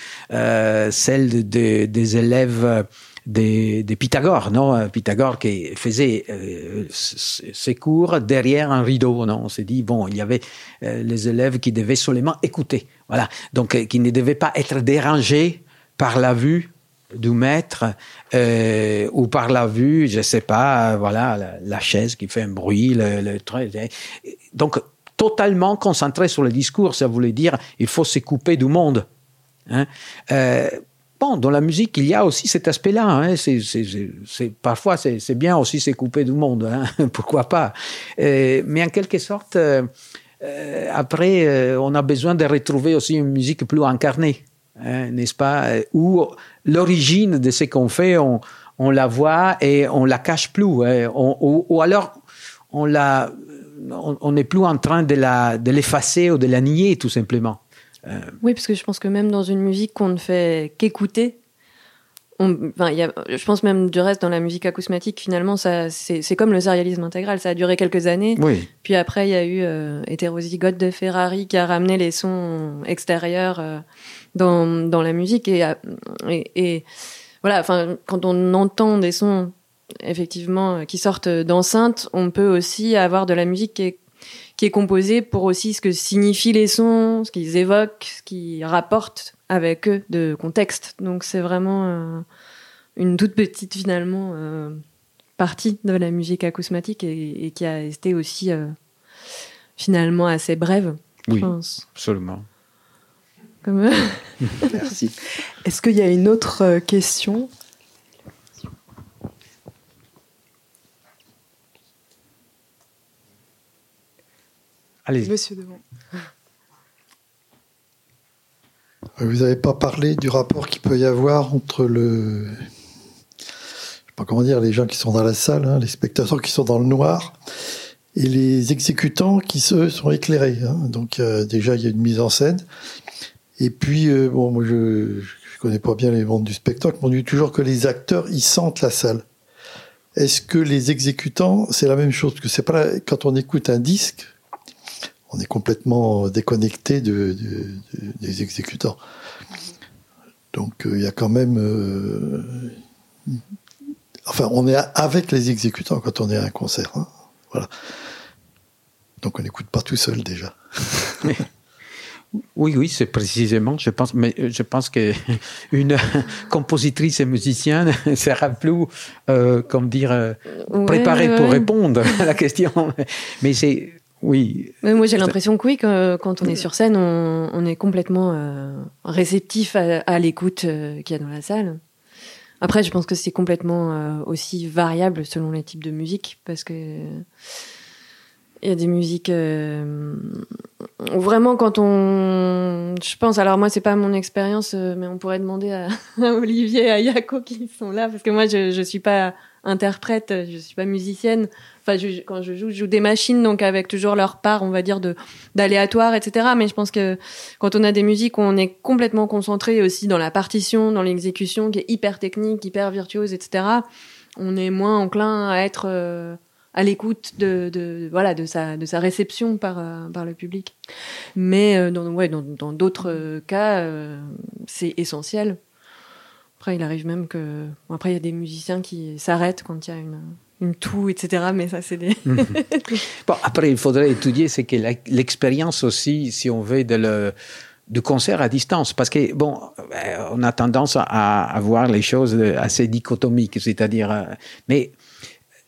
celle de- des élèves de, de Pythagore, non Pythagore qui faisait euh, ses cours derrière un rideau, non On s'est dit bon, il y avait euh, les élèves qui devaient seulement écouter, voilà, donc euh, qui ne devaient pas être dérangés par la vue du maître ou par la vue, je sais pas, voilà, la, chaise qui fait un bruit, le, le. Donc totalement concentré sur le discours, ça voulait dire il faut se couper du monde. Hein. Dans la musique, il y a aussi cet aspect-là. Hein. C'est, c'est, c'est, c'est- parfois, c'est, c'est bien aussi se couper du monde. Hein. Pourquoi pas Euh, Mais en quelque sorte, euh, euh, après, on a besoin de retrouver aussi une musique plus incarnée, hein, n'est-ce pas? Où l'origine de ce qu'on fait, on, la voit et on la cache plus. ou, alors, on la, n'est plus en train de l'effacer ou de la nier, tout simplement. Oui, parce que je pense que même dans une musique qu'on ne fait qu'écouter, on- enfin, y a, je pense même du reste dans la musique acousmatique, finalement, ça, c'est, comme le sérialisme intégral. Ça a duré quelques années. Oui. Puis après, il y a eu euh, Hétérozygote de Ferrari qui a ramené les sons extérieurs euh, dans, dans la musique. Et, euh, et, et voilà, enfin, quand on entend des sons effectivement qui sortent d'enceintes, on peut aussi avoir de la musique qui est, qui est composée pour aussi ce que signifient les sons, ce qu'ils évoquent, ce qu'ils rapportent avec eux de contexte. Donc c'est vraiment euh, une toute petite finalement euh, partie de la musique acousmatique et, et qui a été aussi euh, finalement assez brève, je Oui, pense. absolument. Comme... Merci. Est-ce qu'il y a une autre question? Allez. Monsieur Devant. Vous n'avez pas parlé du rapport qu'il peut y avoir entre le. Je sais pas comment dire, les gens qui sont dans la salle, hein, les spectateurs qui sont dans le noir, et les exécutants qui eux, sont éclairés. Hein. Donc euh, déjà, il y a une mise en scène. Et puis, euh, bon, moi je ne connais pas bien les mondes du spectacle, mais on dit toujours que les acteurs, ils sentent la salle. Est-ce que les exécutants, c'est la même chose? Que c'est pas la... quand on écoute un disque, on est complètement déconnecté de, de, de des exécutants. Donc euh, il y a quand même, euh, enfin, on est avec les exécutants quand on est à un concert. Hein. Voilà. Donc on n'écoute pas tout seul déjà. Oui, oui, c'est précisément. Je pense, mais je pense que une compositrice et musicienne sera plus, euh, comme dire, euh, préparée Ouais, pour ouais. répondre à la question. Mais c'est, oui. Mais moi, j'ai l'impression que oui, que quand on est sur scène, on, on est complètement euh, réceptif à, à l'écoute euh, qu'il y a dans la salle. Après, je pense que c'est complètement euh, aussi variable selon les types de musique, parce que il y a des musiques euh, vraiment quand on, je pense. Alors moi, c'est pas mon expérience, euh, mais on pourrait demander à, à Olivier, et à Yako qui sont là, parce que moi, je je suis pas interprète, je suis pas musicienne. Enfin, je- quand je joue, je joue des machines, donc avec toujours leur part, on va dire, de d'aléatoire, etc. Mais je pense que quand on a des musiques on est complètement concentré aussi dans la partition, dans l'exécution, qui est hyper technique, hyper virtuose, etc. On est moins enclin à être euh, à l'écoute de, de voilà de sa de sa réception par euh, par le public. Mais euh, dans ouais dans d'autres euh, cas, euh, c'est essentiel. Après, il arrive même que bon, après il y a des musiciens qui s'arrêtent quand il y a une une toux, etc. Mais ça, c'est des. Bon, après, il faudrait étudier, c'est que l'expérience aussi, si on veut, de le, du concert à distance. Parce que, bon, euh, on a tendance à, à voir les choses assez dichotomiques, c'est-à-dire, euh, mais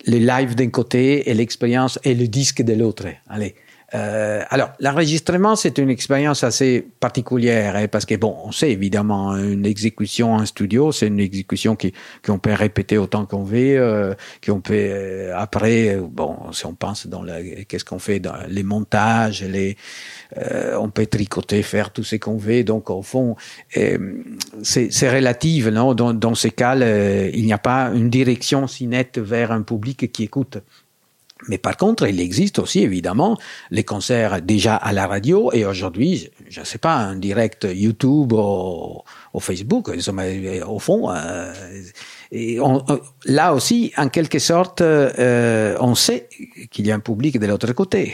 le live d'un côté et l'expérience et le disque de l'autre. Allez. Euh, alors, l'enregistrement, c'est une expérience assez particulière, hein, parce que bon, on sait évidemment une exécution en studio, c'est une exécution qui qu'on peut répéter autant qu'on veut, euh, qu'on peut euh, après, euh, bon, si on pense dans la, qu'est-ce qu'on fait dans les montages, les, euh, on peut tricoter, faire tout ce qu'on veut. Donc, au fond, euh, c'est relative, non? Dans, dans ces cas, il n'y a pas une direction si nette vers un public qui écoute. Mais par contre, il existe aussi évidemment les concerts déjà à la radio et aujourd'hui, je ne sais pas, un direct YouTube ou, ou Facebook. Mais Au fond, euh, et on- on- là aussi, en quelque sorte, euh, on sait qu'il y a un public de l'autre côté.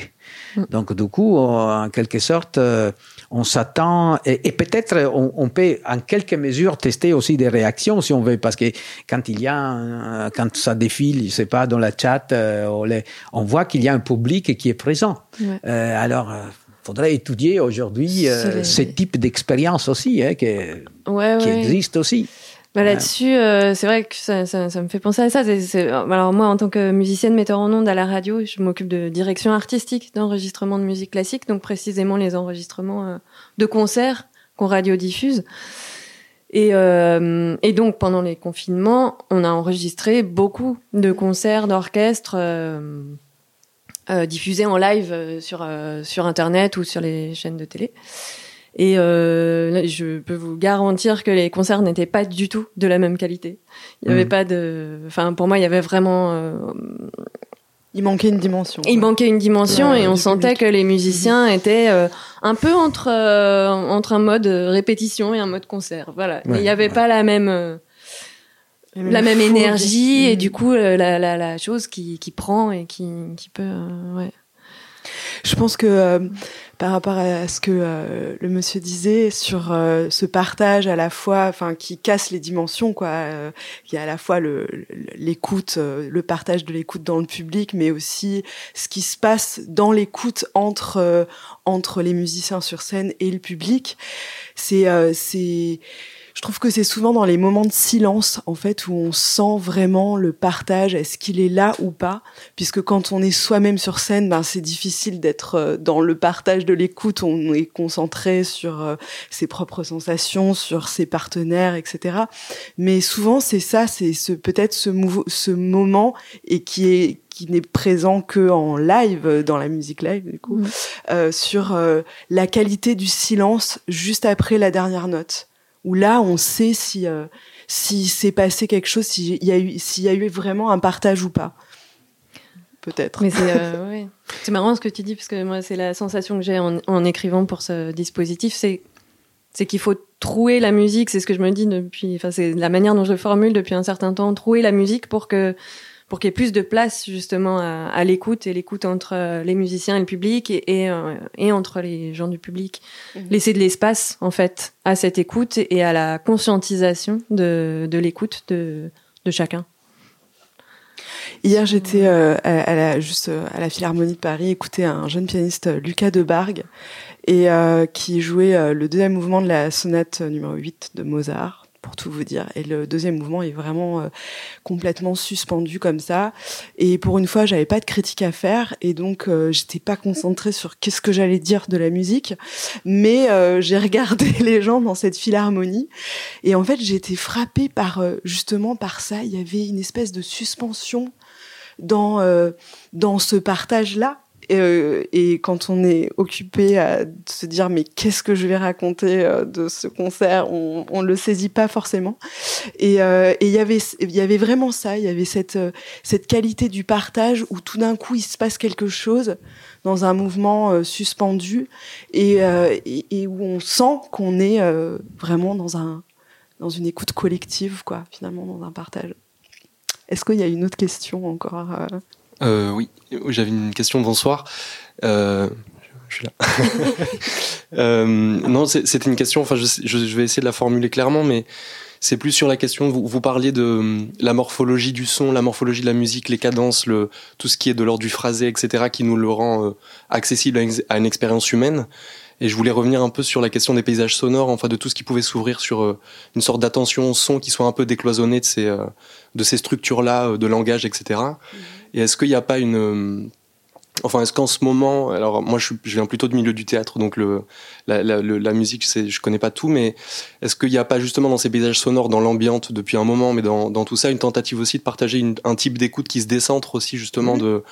Donc du coup, en quelque sorte, euh, on s'attend et, et peut-être on, on peut en quelque mesure tester aussi des réactions si on veut, parce que quand il y a, quand ça défile, je sais pas, dans la chat, euh, on, les- on voit qu'il y a un public qui est présent. Ouais. Euh, alors, euh, faudrait étudier aujourd'hui euh, ce type d'expérience aussi, hein, que- Ouais, qui ouais. existe aussi. Bah, là-dessus, euh, c'est vrai que ça, ça, ça me fait penser à ça. C'est- c'est- alors moi, en tant que musicienne metteur en ondes à la radio, je m'occupe de direction artistique d'enregistrement de musique classique, donc précisément les enregistrements euh, de concerts qu'on radiodiffuse. Et, euh, et donc pendant les confinements, on a enregistré beaucoup de concerts d'orchestre euh, euh, diffusés en live euh, sur euh, sur internet ou sur les chaînes de télé. Et euh, je peux vous garantir que les concerts n'étaient pas du tout de la même qualité. Il y avait Mhm. pas de, enfin pour moi il y avait vraiment, euh, Il manquait une dimension. il manquait une dimension Ouais, et on sentait public. que les musiciens étaient euh, un peu entre euh, entre un mode répétition et un mode concert. Voilà, Mais il Ouais, n'y avait ouais. pas la même euh, la même fougue. énergie et Mhm. du coup euh, la, la, la chose qui, qui prend et qui, qui peut euh, ouais. Je pense que euh, par rapport à ce que euh, le monsieur disait sur euh, ce partage à la fois, enfin qui casse les dimensions, quoi, euh, qui est à la fois le le- l'écoute, euh, le partage de l'écoute dans le public, mais aussi ce qui se passe dans l'écoute entre euh, entre les musiciens sur scène et le public. C'est euh, c'est je trouve que c'est souvent dans les moments de silence, en fait, où on sent vraiment le partage, est-ce qu'il est là ou pas, puisque quand on est soi-même sur scène, ben, c'est difficile d'être euh, dans le partage de l'écoute, on est concentré sur euh, ses propres sensations, sur ses partenaires, etc. Mais souvent, c'est ça, c'est ce, peut-être ce, ce moment et qui est qui n'est présent que en live euh, dans la musique live du coup mmh. euh, sur la qualité du silence juste après la dernière note où là, on sait si euh, s'est passé quelque chose, s'il y a eu y a eu vraiment un partage ou pas. Peut-être. Mais c'est euh, c'est marrant ce que tu dis parce que moi c'est la sensation que j'ai en, en, écrivant pour ce dispositif, c'est c'est qu'il faut trouer la musique, c'est ce que je me dis depuis, enfin c'est la manière dont je le formule depuis un certain temps, trouer la musique pour que pour qu'il y ait plus de place justement à, l'écoute et l'écoute entre euh, les musiciens et le public et, euh, et, entre les gens du public. Mhm. Laisser de l'espace en fait à cette écoute et à la conscientisation de, de l'écoute de, de chacun. Hier, j'étais euh, à, la, juste à la Philharmonie de Paris, écouter un jeune pianiste, Lucas Debargue, et qui jouait le deuxième mouvement de la sonate numéro 8 de Mozart pour tout vous dire. Et le deuxième mouvement est vraiment euh, complètement suspendu comme ça. Et pour une fois, j'avais pas de critique à faire et donc euh, j'étais pas concentrée sur qu'est-ce que j'allais dire de la musique, mais euh, j'ai regardé les gens dans cette philharmonie et en fait j'ai été frappée par justement par ça. Il y avait une espèce de suspension dans dans ce partage là euh, et, quand on est occupé à se dire mais qu'est-ce que je vais raconter euh, de ce concert, on, on le saisit pas forcément. Et euh, il y avait vraiment ça, il y avait cette qualité du partage où tout d'un coup il se passe quelque chose dans un mouvement suspendu et, où on sent qu'on est vraiment dans un dans une écoute collective finalement dans un partage. Est-ce qu'il y a une autre question encore euh, oui, j'avais une question. Bonsoir. Euh, je suis là. euh, non, c'était une question. Enfin, je, je, vais essayer de la formuler clairement, mais c'est plus sur la question. Vous, vous parliez de euh, la morphologie du son, la morphologie de la musique, les cadences, le, tout ce qui est de l'ordre du phrasé, etc., qui nous le rend euh, accessible à une, expérience humaine. Et je voulais revenir un peu sur la question des paysages sonores, enfin de tout ce qui pouvait s'ouvrir sur euh, une sorte d'attention au son qui soit un peu décloisonné de ces, de ces structures-là, de langage, etc. Et est-ce qu'il n'y a pas une euh, Enfin, est-ce qu'en ce moment, alors moi je, viens plutôt du milieu du théâtre, donc le, la, la, la musique, je connais pas tout, mais est-ce qu'il n'y a pas justement dans ces paysages sonores, dans l'ambiance depuis un moment, mais dans, dans, tout ça, une tentative aussi de partager un type d'écoute qui se décentre aussi justement de,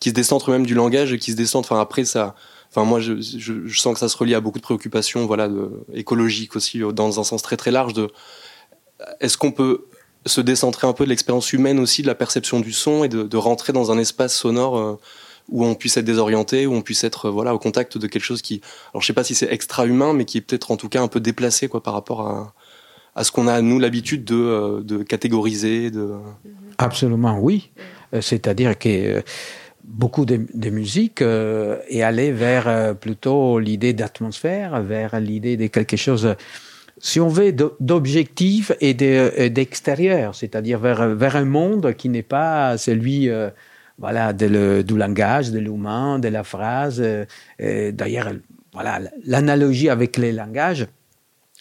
qui se décentre même du langage et qui se décentre. Enfin après ça, enfin moi je, je, je, sens que ça se relie à beaucoup de préoccupations, voilà, de, écologiques aussi dans un sens très très large. De, est-ce qu'on peut se décentrer un peu de l'expérience humaine aussi, de la perception du son et de, rentrer dans un espace sonore euh, où on puisse être désorienté, où on puisse être euh, voilà au contact de quelque chose qui, alors je sais pas si c'est extra humain, mais qui est peut-être en tout cas un peu déplacé quoi par rapport à, à ce qu'on a nous l'habitude de, euh, de, catégoriser. De... Absolument oui, c'est-à-dire que beaucoup de, de musique est allé vers plutôt l'idée d'atmosphère, vers l'idée de quelque chose si on veut, d'objectif et d'extérieur, c'est-à-dire vers, vers un monde qui n'est pas celui euh, voilà, de le, du langage, de l'humain, de la phrase. Euh, D'ailleurs, voilà, l'analogie avec les langages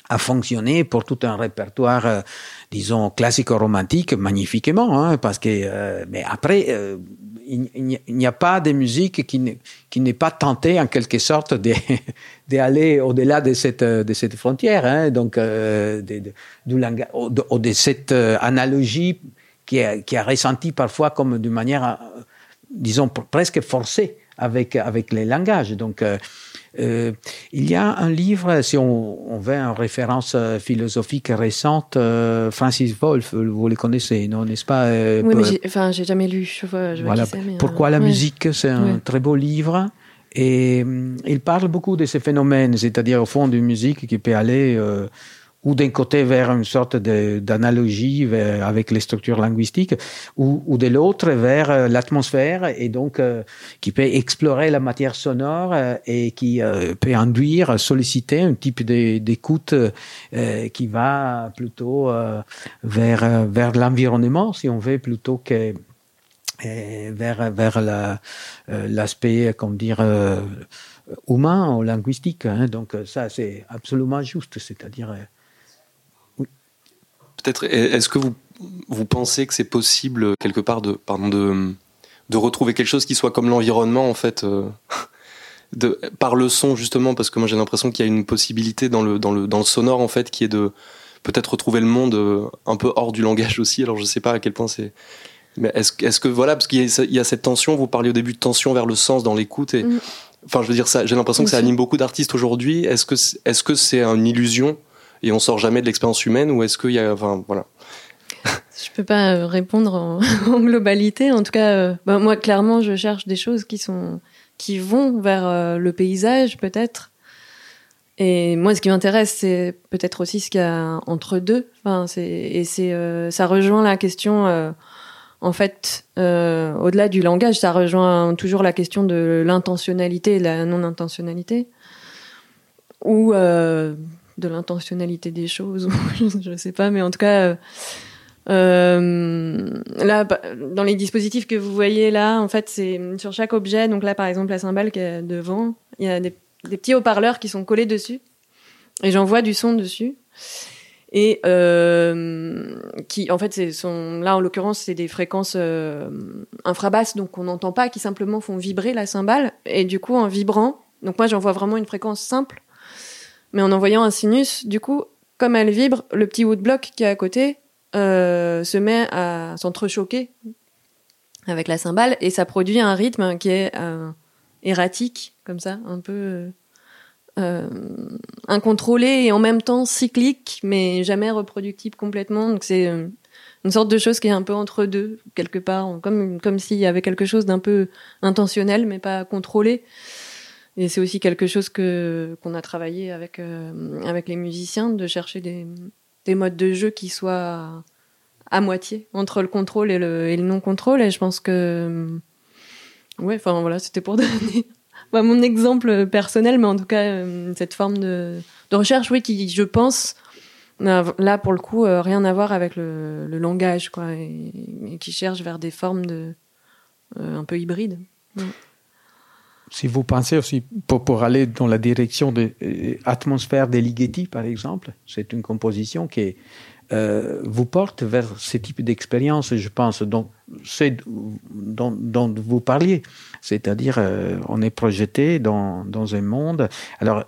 a fonctionné pour tout un répertoire, euh, disons, classico-romantique magnifiquement, hein, parce que, euh, mais après, euh, il, n'y a pas de musique qui, n'est pas tentée en quelque sorte d'aller au-delà de cette, frontière, hein, donc de, de, langage, de, cette analogie qui a, ressenti parfois comme d'une manière, disons, presque forcée avec, les langages. Euh, il y a un livre, si on, on veut une référence euh, philosophique récente, euh, Francis Wolff, vous le connaissez, non, n'est-ce pas euh, Oui, mais j'ai, enfin, j'ai jamais lu. Je vois, je vois voilà. mais, Pourquoi la musique C'est un ouais. très beau livre. Et il parle beaucoup de ces phénomènes, c'est-à-dire au fond d'une musique qui peut aller ou d'un côté vers une sorte d'analogie avec les structures linguistiques, ou, de l'autre vers euh, l'atmosphère, et donc euh, qui peut explorer la matière sonore euh, et qui peut induire, solliciter un type d'écoute qui va plutôt vers vers l'environnement, si on veut, plutôt que vers vers l'aspect, la, comment dire humain ou linguistique. Hein. Donc ça, c'est absolument juste, c'est-à-dire. Peut-être, est-ce que vous, vous pensez que c'est possible quelque part de, pardon, de, de retrouver quelque chose qui soit comme l'environnement en fait de, par le son justement parce que moi j'ai l'impression qu'il y a une possibilité dans le, dans le, dans le sonore en fait qui est de peut-être retrouver le monde euh, un peu hors du langage aussi. Alors je sais pas à quel point c'est mais est-ce est que voilà parce qu'il y, y, a cette tension vous parliez au début de tension vers le sens dans l'écoute et mm. enfin je veux dire ça j'ai l'impression que ça anime beaucoup d'artistes aujourd'hui. Est-ce que est-ce que c'est une illusion et on sort jamais de l'expérience humaine ou est-ce qu'il y a enfin voilà je peux pas euh, répondre en, globalité. En tout cas, euh, bah, moi, clairement, je cherche des choses qui sont qui vont vers euh, le paysage peut-être. Et moi, ce qui m'intéresse, c'est peut-être aussi ce qu'il y a entre deux. Enfin, c'est et c'est ça rejoint la question. En fait, au-delà du langage, ça rejoint toujours la question de l'intentionnalité et de la non-intentionnalité, ou de l'intentionnalité des choses. je ne sais pas, mais en tout cas. Euh, là, bah, dans les dispositifs que vous voyez là, en fait, c'est sur chaque objet. Donc là, par exemple, la cymbale qui est devant, il y a des, petits haut-parleurs qui sont collés dessus, et j'envoie du son dessus. Et euh, qui, en fait, sont là en l'occurrence, c'est des fréquences euh, infrabasses, donc on n'entend pas, qui simplement font vibrer la cymbale. Et du coup, en vibrant, donc moi, j'envoie vraiment une fréquence simple, mais en envoyant un sinus, du coup, comme elle vibre, le petit woodblock qui est à côté, euh, se met à s'entrechoquer avec la cymbale et ça produit un rythme qui est euh, erratique, comme ça, un peu euh, incontrôlé et en même temps cyclique, mais jamais reproductible complètement. Donc c'est une sorte de chose qui est un peu entre deux, quelque part, comme, comme s'il y avait quelque chose d'un peu intentionnel, mais pas contrôlé. Et c'est aussi quelque chose que qu'on a travaillé avec avec les musiciens, de chercher des, des modes de jeu qui soient à moitié entre le contrôle et le, et le non-contrôle. Et je pense que, euh, ouais, enfin voilà, c'était pour donner mon exemple personnel, mais en tout cas, euh, cette forme de, de, recherche, oui, qui, je pense, là pour le coup, euh, rien à voir avec le, le langage, quoi, et, qui cherche vers des formes de un peu hybrides. Si vous pensez aussi, pour, aller dans la direction de Atmosphère des Ligeti, par exemple, c'est une composition qui euh, vous porte vers ce type d'expérience, je pense, dont, dont, dont vous parliez. C'est-à-dire, euh, on est projeté dans, dans, un monde. Alors,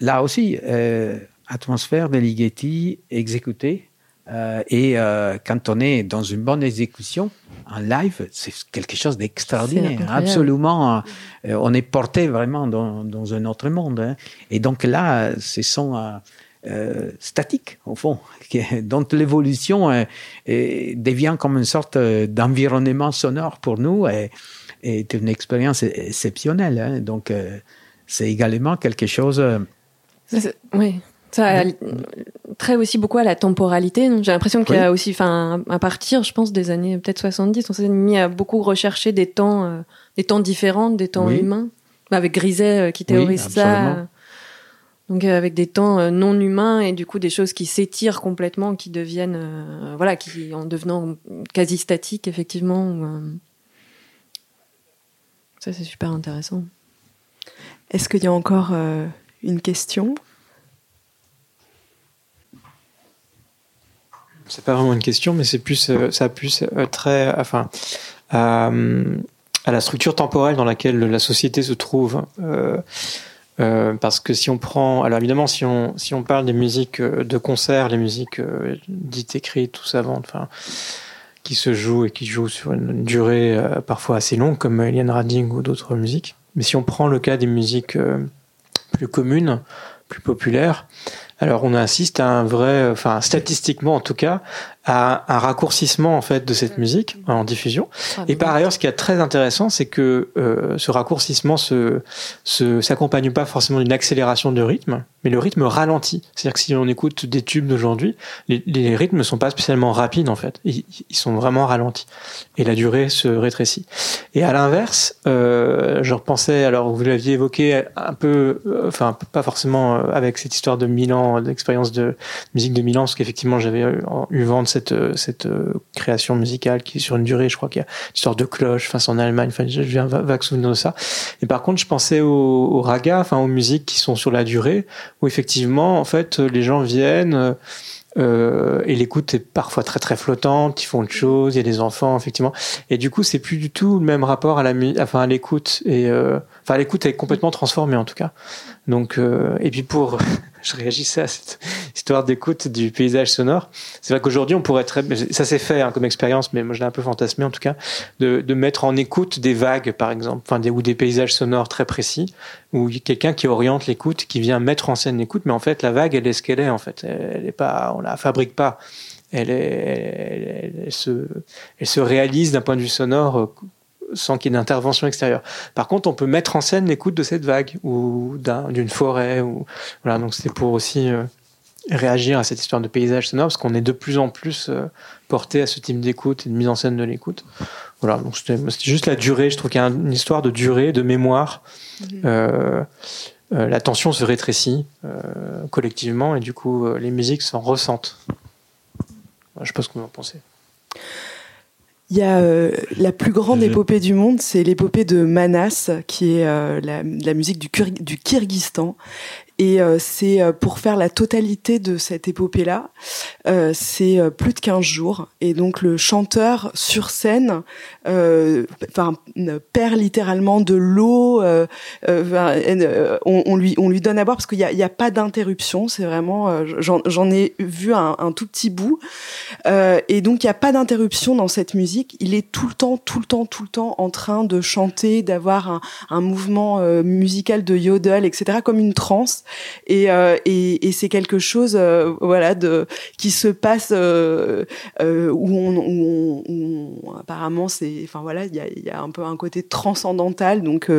là aussi, euh, atmosphère de Ligeti exécutée. Euh, et euh, quand on est dans une bonne exécution, en live, c'est quelque chose d'extraordinaire. Absolument, on est porté vraiment dans, dans un autre monde. Hein. Et donc là, ce sont euh, statique, au fond, dont l'évolution euh, devient comme une sorte euh, d'environnement sonore pour nous et est une expérience exceptionnelle. Hein. Donc, c'est également quelque chose. oui. Ça très aussi beaucoup à la temporalité. J'ai l'impression qu'il y a aussi, enfin, à partir, je pense, des années peut-être 70, on s'est mis à beaucoup rechercher des temps, des temps différents, des temps humains. Avec Griset qui théorise ça donc euh, avec des temps euh, non humains et du coup des choses qui s'étirent complètement, qui deviennent, euh, voilà, qui en devenant quasi statiques effectivement. Ça c'est super intéressant. Est-ce qu'il y a encore une question? C'est pas vraiment une question, mais c'est plus, ça a plus très, enfin, à la structure temporelle dans laquelle la société se trouve. Euh, parce que si on prend, alors évidemment, si on si on parle des musiques euh, de concert, les musiques euh, dites écrites tout savantes, enfin, qui se jouent et qui jouent sur une durée parfois assez longue, comme Eliane Rading ou d'autres musiques. Mais si on prend le cas des musiques plus communes, plus populaires, alors on assiste à un vrai, enfin statistiquement en tout cas, à un raccourcissement en fait de cette musique en diffusion. Et par ailleurs, ce qui est très intéressant, c'est que euh, ce raccourcissement se s'accompagne pas forcément d'une accélération de rythme, mais le rythme ralentit. C'est-à-dire que si on écoute des tubes d'aujourd'hui, les, les, rythmes ne sont pas spécialement rapides en fait, ils, ils, sont vraiment ralentis et la durée se rétrécit. Et à l'inverse, euh, je repensais, alors vous l'aviez évoqué un peu, euh, enfin pas forcément avec cette histoire de Milan, d'expérience de musique de Milan, parce qu'effectivement j'avais eu vent de cette, euh, cette euh, création musicale qui est sur une durée, je crois qu'il y a une histoire de cloche, enfin c'est en Allemagne, enfin je viens vague souvenir de ça. Et par contre, je pensais aux, aux ragas, enfin aux musiques qui sont sur la durée, où effectivement, en fait, les gens viennent, Euh, et l'écoute est parfois très très flottante, ils font autre chose, il y a des enfants effectivement, et du coup c'est plus du tout le même rapport à à l'écoute et euh, enfin l'écoute est complètement transformée en tout cas. Donc euh, et puis pour je réagissais à cette histoire d'écoute du paysage sonore. C'est vrai qu'aujourd'hui, on pourrait très, ça s'est fait hein, comme expérience, mais moi je l'ai un peu fantasmé en tout cas, de, mettre en écoute des vagues, par exemple, ou des paysages sonores très précis, ou quelqu'un qui oriente l'écoute, qui vient mettre en scène l'écoute, mais en fait la vague, elle est ce qu'elle est en fait, elle est pas, on la fabrique pas, elle se réalise d'un point de vue sonore euh, sans qu'il y ait d'intervention extérieure. Par contre, on peut mettre en scène l'écoute de cette vague ou d'une forêt. Ou, voilà, donc c'était pour aussi euh, réagir à cette histoire de paysage sonore, parce qu'on est de plus en plus euh, porté à ce type d'écoute et de mise en scène de l'écoute. Voilà, donc c'était juste la durée. Je trouve qu'il y a une histoire de durée, de mémoire. Mhm. Euh, l'attention se rétrécit collectivement et du coup les musiques s'en ressentent. Je sais pas ce que vous en pensez. Il y a euh, la plus grande épopée du monde, c'est l'épopée de Manas, qui est euh, la, la, musique du, du Kyrgyzstan. Et euh, c'est euh, pour faire la totalité de cette épopée-là, euh, c'est plus de 15 jours. Et donc le chanteur sur scène perd littéralement de l'eau. On, lui, on lui donne à boire parce qu'il n'y a, pas d'interruption. C'est vraiment, j'en ai vu un, un, tout petit bout. et donc il n'y a pas d'interruption dans cette musique. Il est tout le temps, tout le temps, tout le temps en train de chanter, d'avoir un, un mouvement musical de yodel, etc., comme une transe. Et, euh, et, c'est quelque chose, euh, voilà, de qui se passe euh, où apparemment c'est, enfin voilà, il y a, un peu un côté transcendantal, donc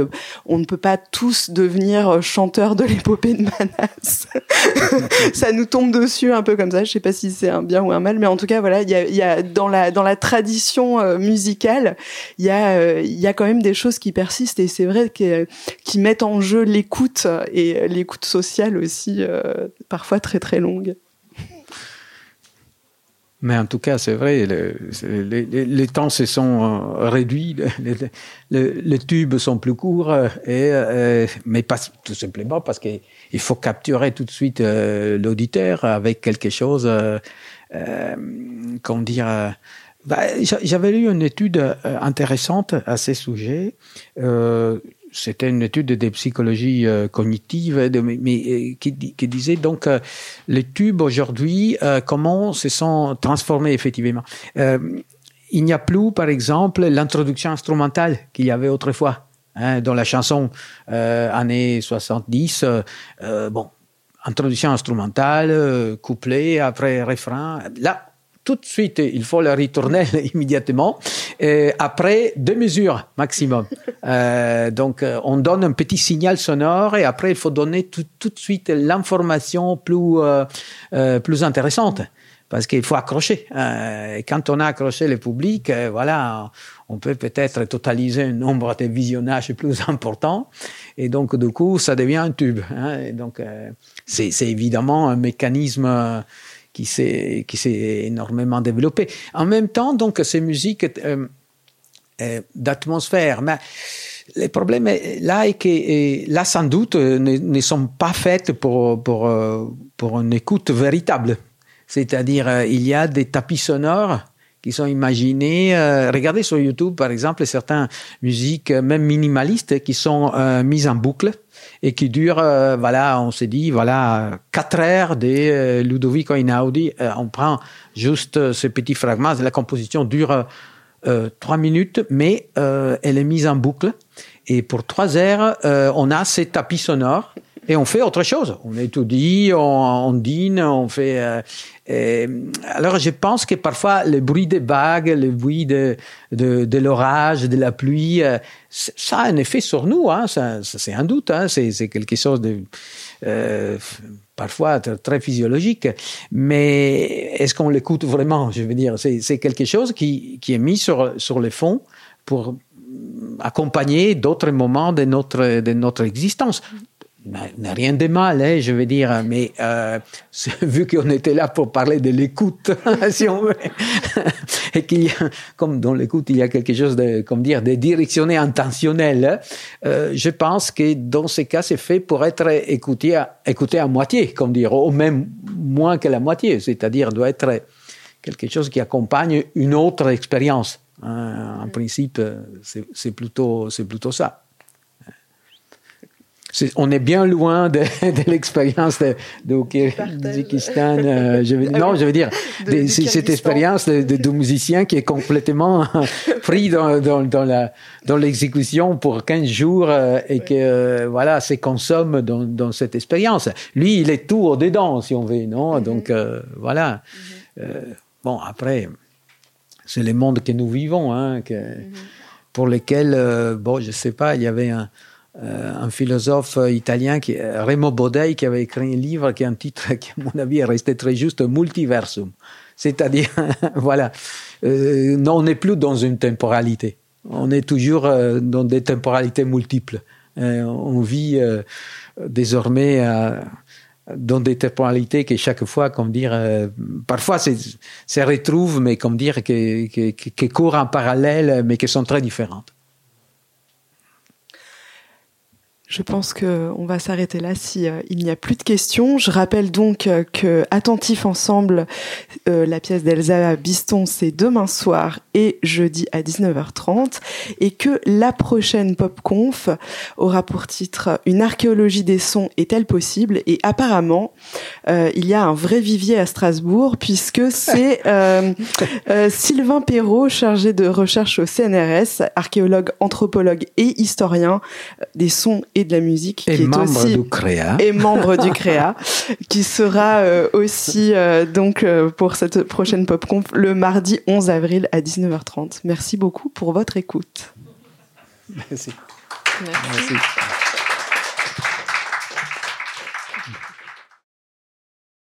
on ne peut pas tous devenir chanteurs de l'épopée de Manas. ça nous tombe dessus un peu comme ça. Je sais pas si c'est un bien ou un mal, mais en tout cas voilà, il y a, dans la dans la tradition musicale, il y a il y a quand même des choses qui persistent et c'est vrai que qui mettent en jeu l'écoute et l'écoute sociale aussi, euh, parfois très très longue. Mais en tout cas, c'est vrai, les, temps se sont euh, réduits, les, tubes sont plus courts, et, euh, mais pas tout simplement parce qu'il faut capturer tout de suite l'auditeur avec quelque chose, euh, comment dire. Bah, J'avais lu une étude intéressante à ces sujets c'était une étude de psychologie euh, cognitive, mais, euh, qui, qui, disait donc euh, les tubes aujourd'hui, comment se sont transformés effectivement. il n'y a plus, par exemple, l'introduction instrumentale qu'il y avait autrefois hein, dans la chanson années 70. bon, introduction instrumentale, couplet, après refrain. Là, tout de suite, il faut le retourner immédiatement. Et après deux mesures maximum. Euh, donc, euh, on donne un petit signal sonore et après, il faut donner tout, tout de suite l'information plus euh, euh plus intéressante parce qu'il faut accrocher. Euh, et quand on a accroché le public, euh, voilà, on peut peut-être totaliser un nombre de visionnages plus important, et donc du coup, ça devient un tube. Hein, et donc, c'est évidemment un mécanisme qui s'est énormément développé. En même temps, donc ces musiques euh, euh, d'atmosphère, mais le problème là est que là sans doute ne, ne sont pas faites pour pour pour une écoute véritable. C'est-à-dire il y a des tapis sonores qui sont imaginés. Euh, regardez sur YouTube, par exemple, certaines musiques, même minimalistes, qui sont euh, mises en boucle et qui durent, euh, voilà, on s'est dit, voilà, quatre heures de euh, Ludovico Einaudi. Euh, on prend juste ce petit fragment. La composition dure trois minutes, mais elle est mise en boucle. Et pour trois heures, on a ces tapis sonores et on fait autre chose. On étudie, on, dîne, on fait. Euh, alors je pense que parfois le bruit des vagues, le bruit de, de, l'orage, de la pluie, euh, ça a un effet sur nous. Hein, ça c'est un doute. Hein, c'est quelque chose de euh, parfois très physiologique. Mais est-ce qu'on l'écoute vraiment? Je veux dire, c'est quelque chose qui, qui est mis sur sur le fond pour accompagner d'autres moments de notre de notre existence n'a rien de mal, hein, je veux dire, mais euh, vu qu'on était là pour parler de l'écoute, si on veut, et qu'il y a, comme dans l'écoute, il y a quelque chose de, comme dire, de directionné, intentionnel, hein, euh, je pense que dans ces cas, c'est fait pour être écouté à, moitié, comme dire, ou même moins que la moitié, c'est-à-dire doit être quelque chose qui accompagne une autre expérience. Hein. En principe, c'est plutôt, c'est plutôt ça on est bien loin de, l'expérience de, de euh, je non, je veux dire, cette expérience de, de, musicien qui est complètement pris dans, dans, l'exécution pour 15 jours euh, et que euh, voilà, se consomme dans, dans cette expérience. Lui, il est tout dedans, si on veut, non? Mm-hmm. Donc voilà. Mm-hmm. bon, après, c'est le monde que nous vivons, hein, que, mm-hmm. pour lequel, bon, je sais pas, il y avait un euh, un philosophe italien, qui, Remo Bodei, qui avait écrit un livre qui a un titre qui, à mon avis, est resté très juste, Multiversum. C'est-à-dire, voilà, euh, on n'est plus dans une temporalité. On est toujours euh, dans des temporalités multiples. on vit désormais dans des temporalités qui chaque fois, comme dire, parfois se retrouvent, mais comme dire, qui courent en parallèle, mais qui sont très différentes. Je pense qu'on va s'arrêter là si euh, il n'y a plus de questions. Je rappelle donc euh, que Attentif ensemble, euh, la pièce d'Elsa Biston, c'est demain soir et jeudi à 19h30 et que la prochaine PopConf aura pour titre Une archéologie des sons est-elle possible? Et apparemment, il y a un vrai vivier à Strasbourg puisque c'est Sylvain Perrault, chargé de recherche au CNRS, archéologue, anthropologue et historien des sons et de la musique, et qui membre est aussi du CREA. et membre du CREA, qui sera euh, aussi euh, donc euh, pour cette prochaine PopConf le mardi 11 avril à 19h30. Merci beaucoup pour votre écoute. Merci. Merci.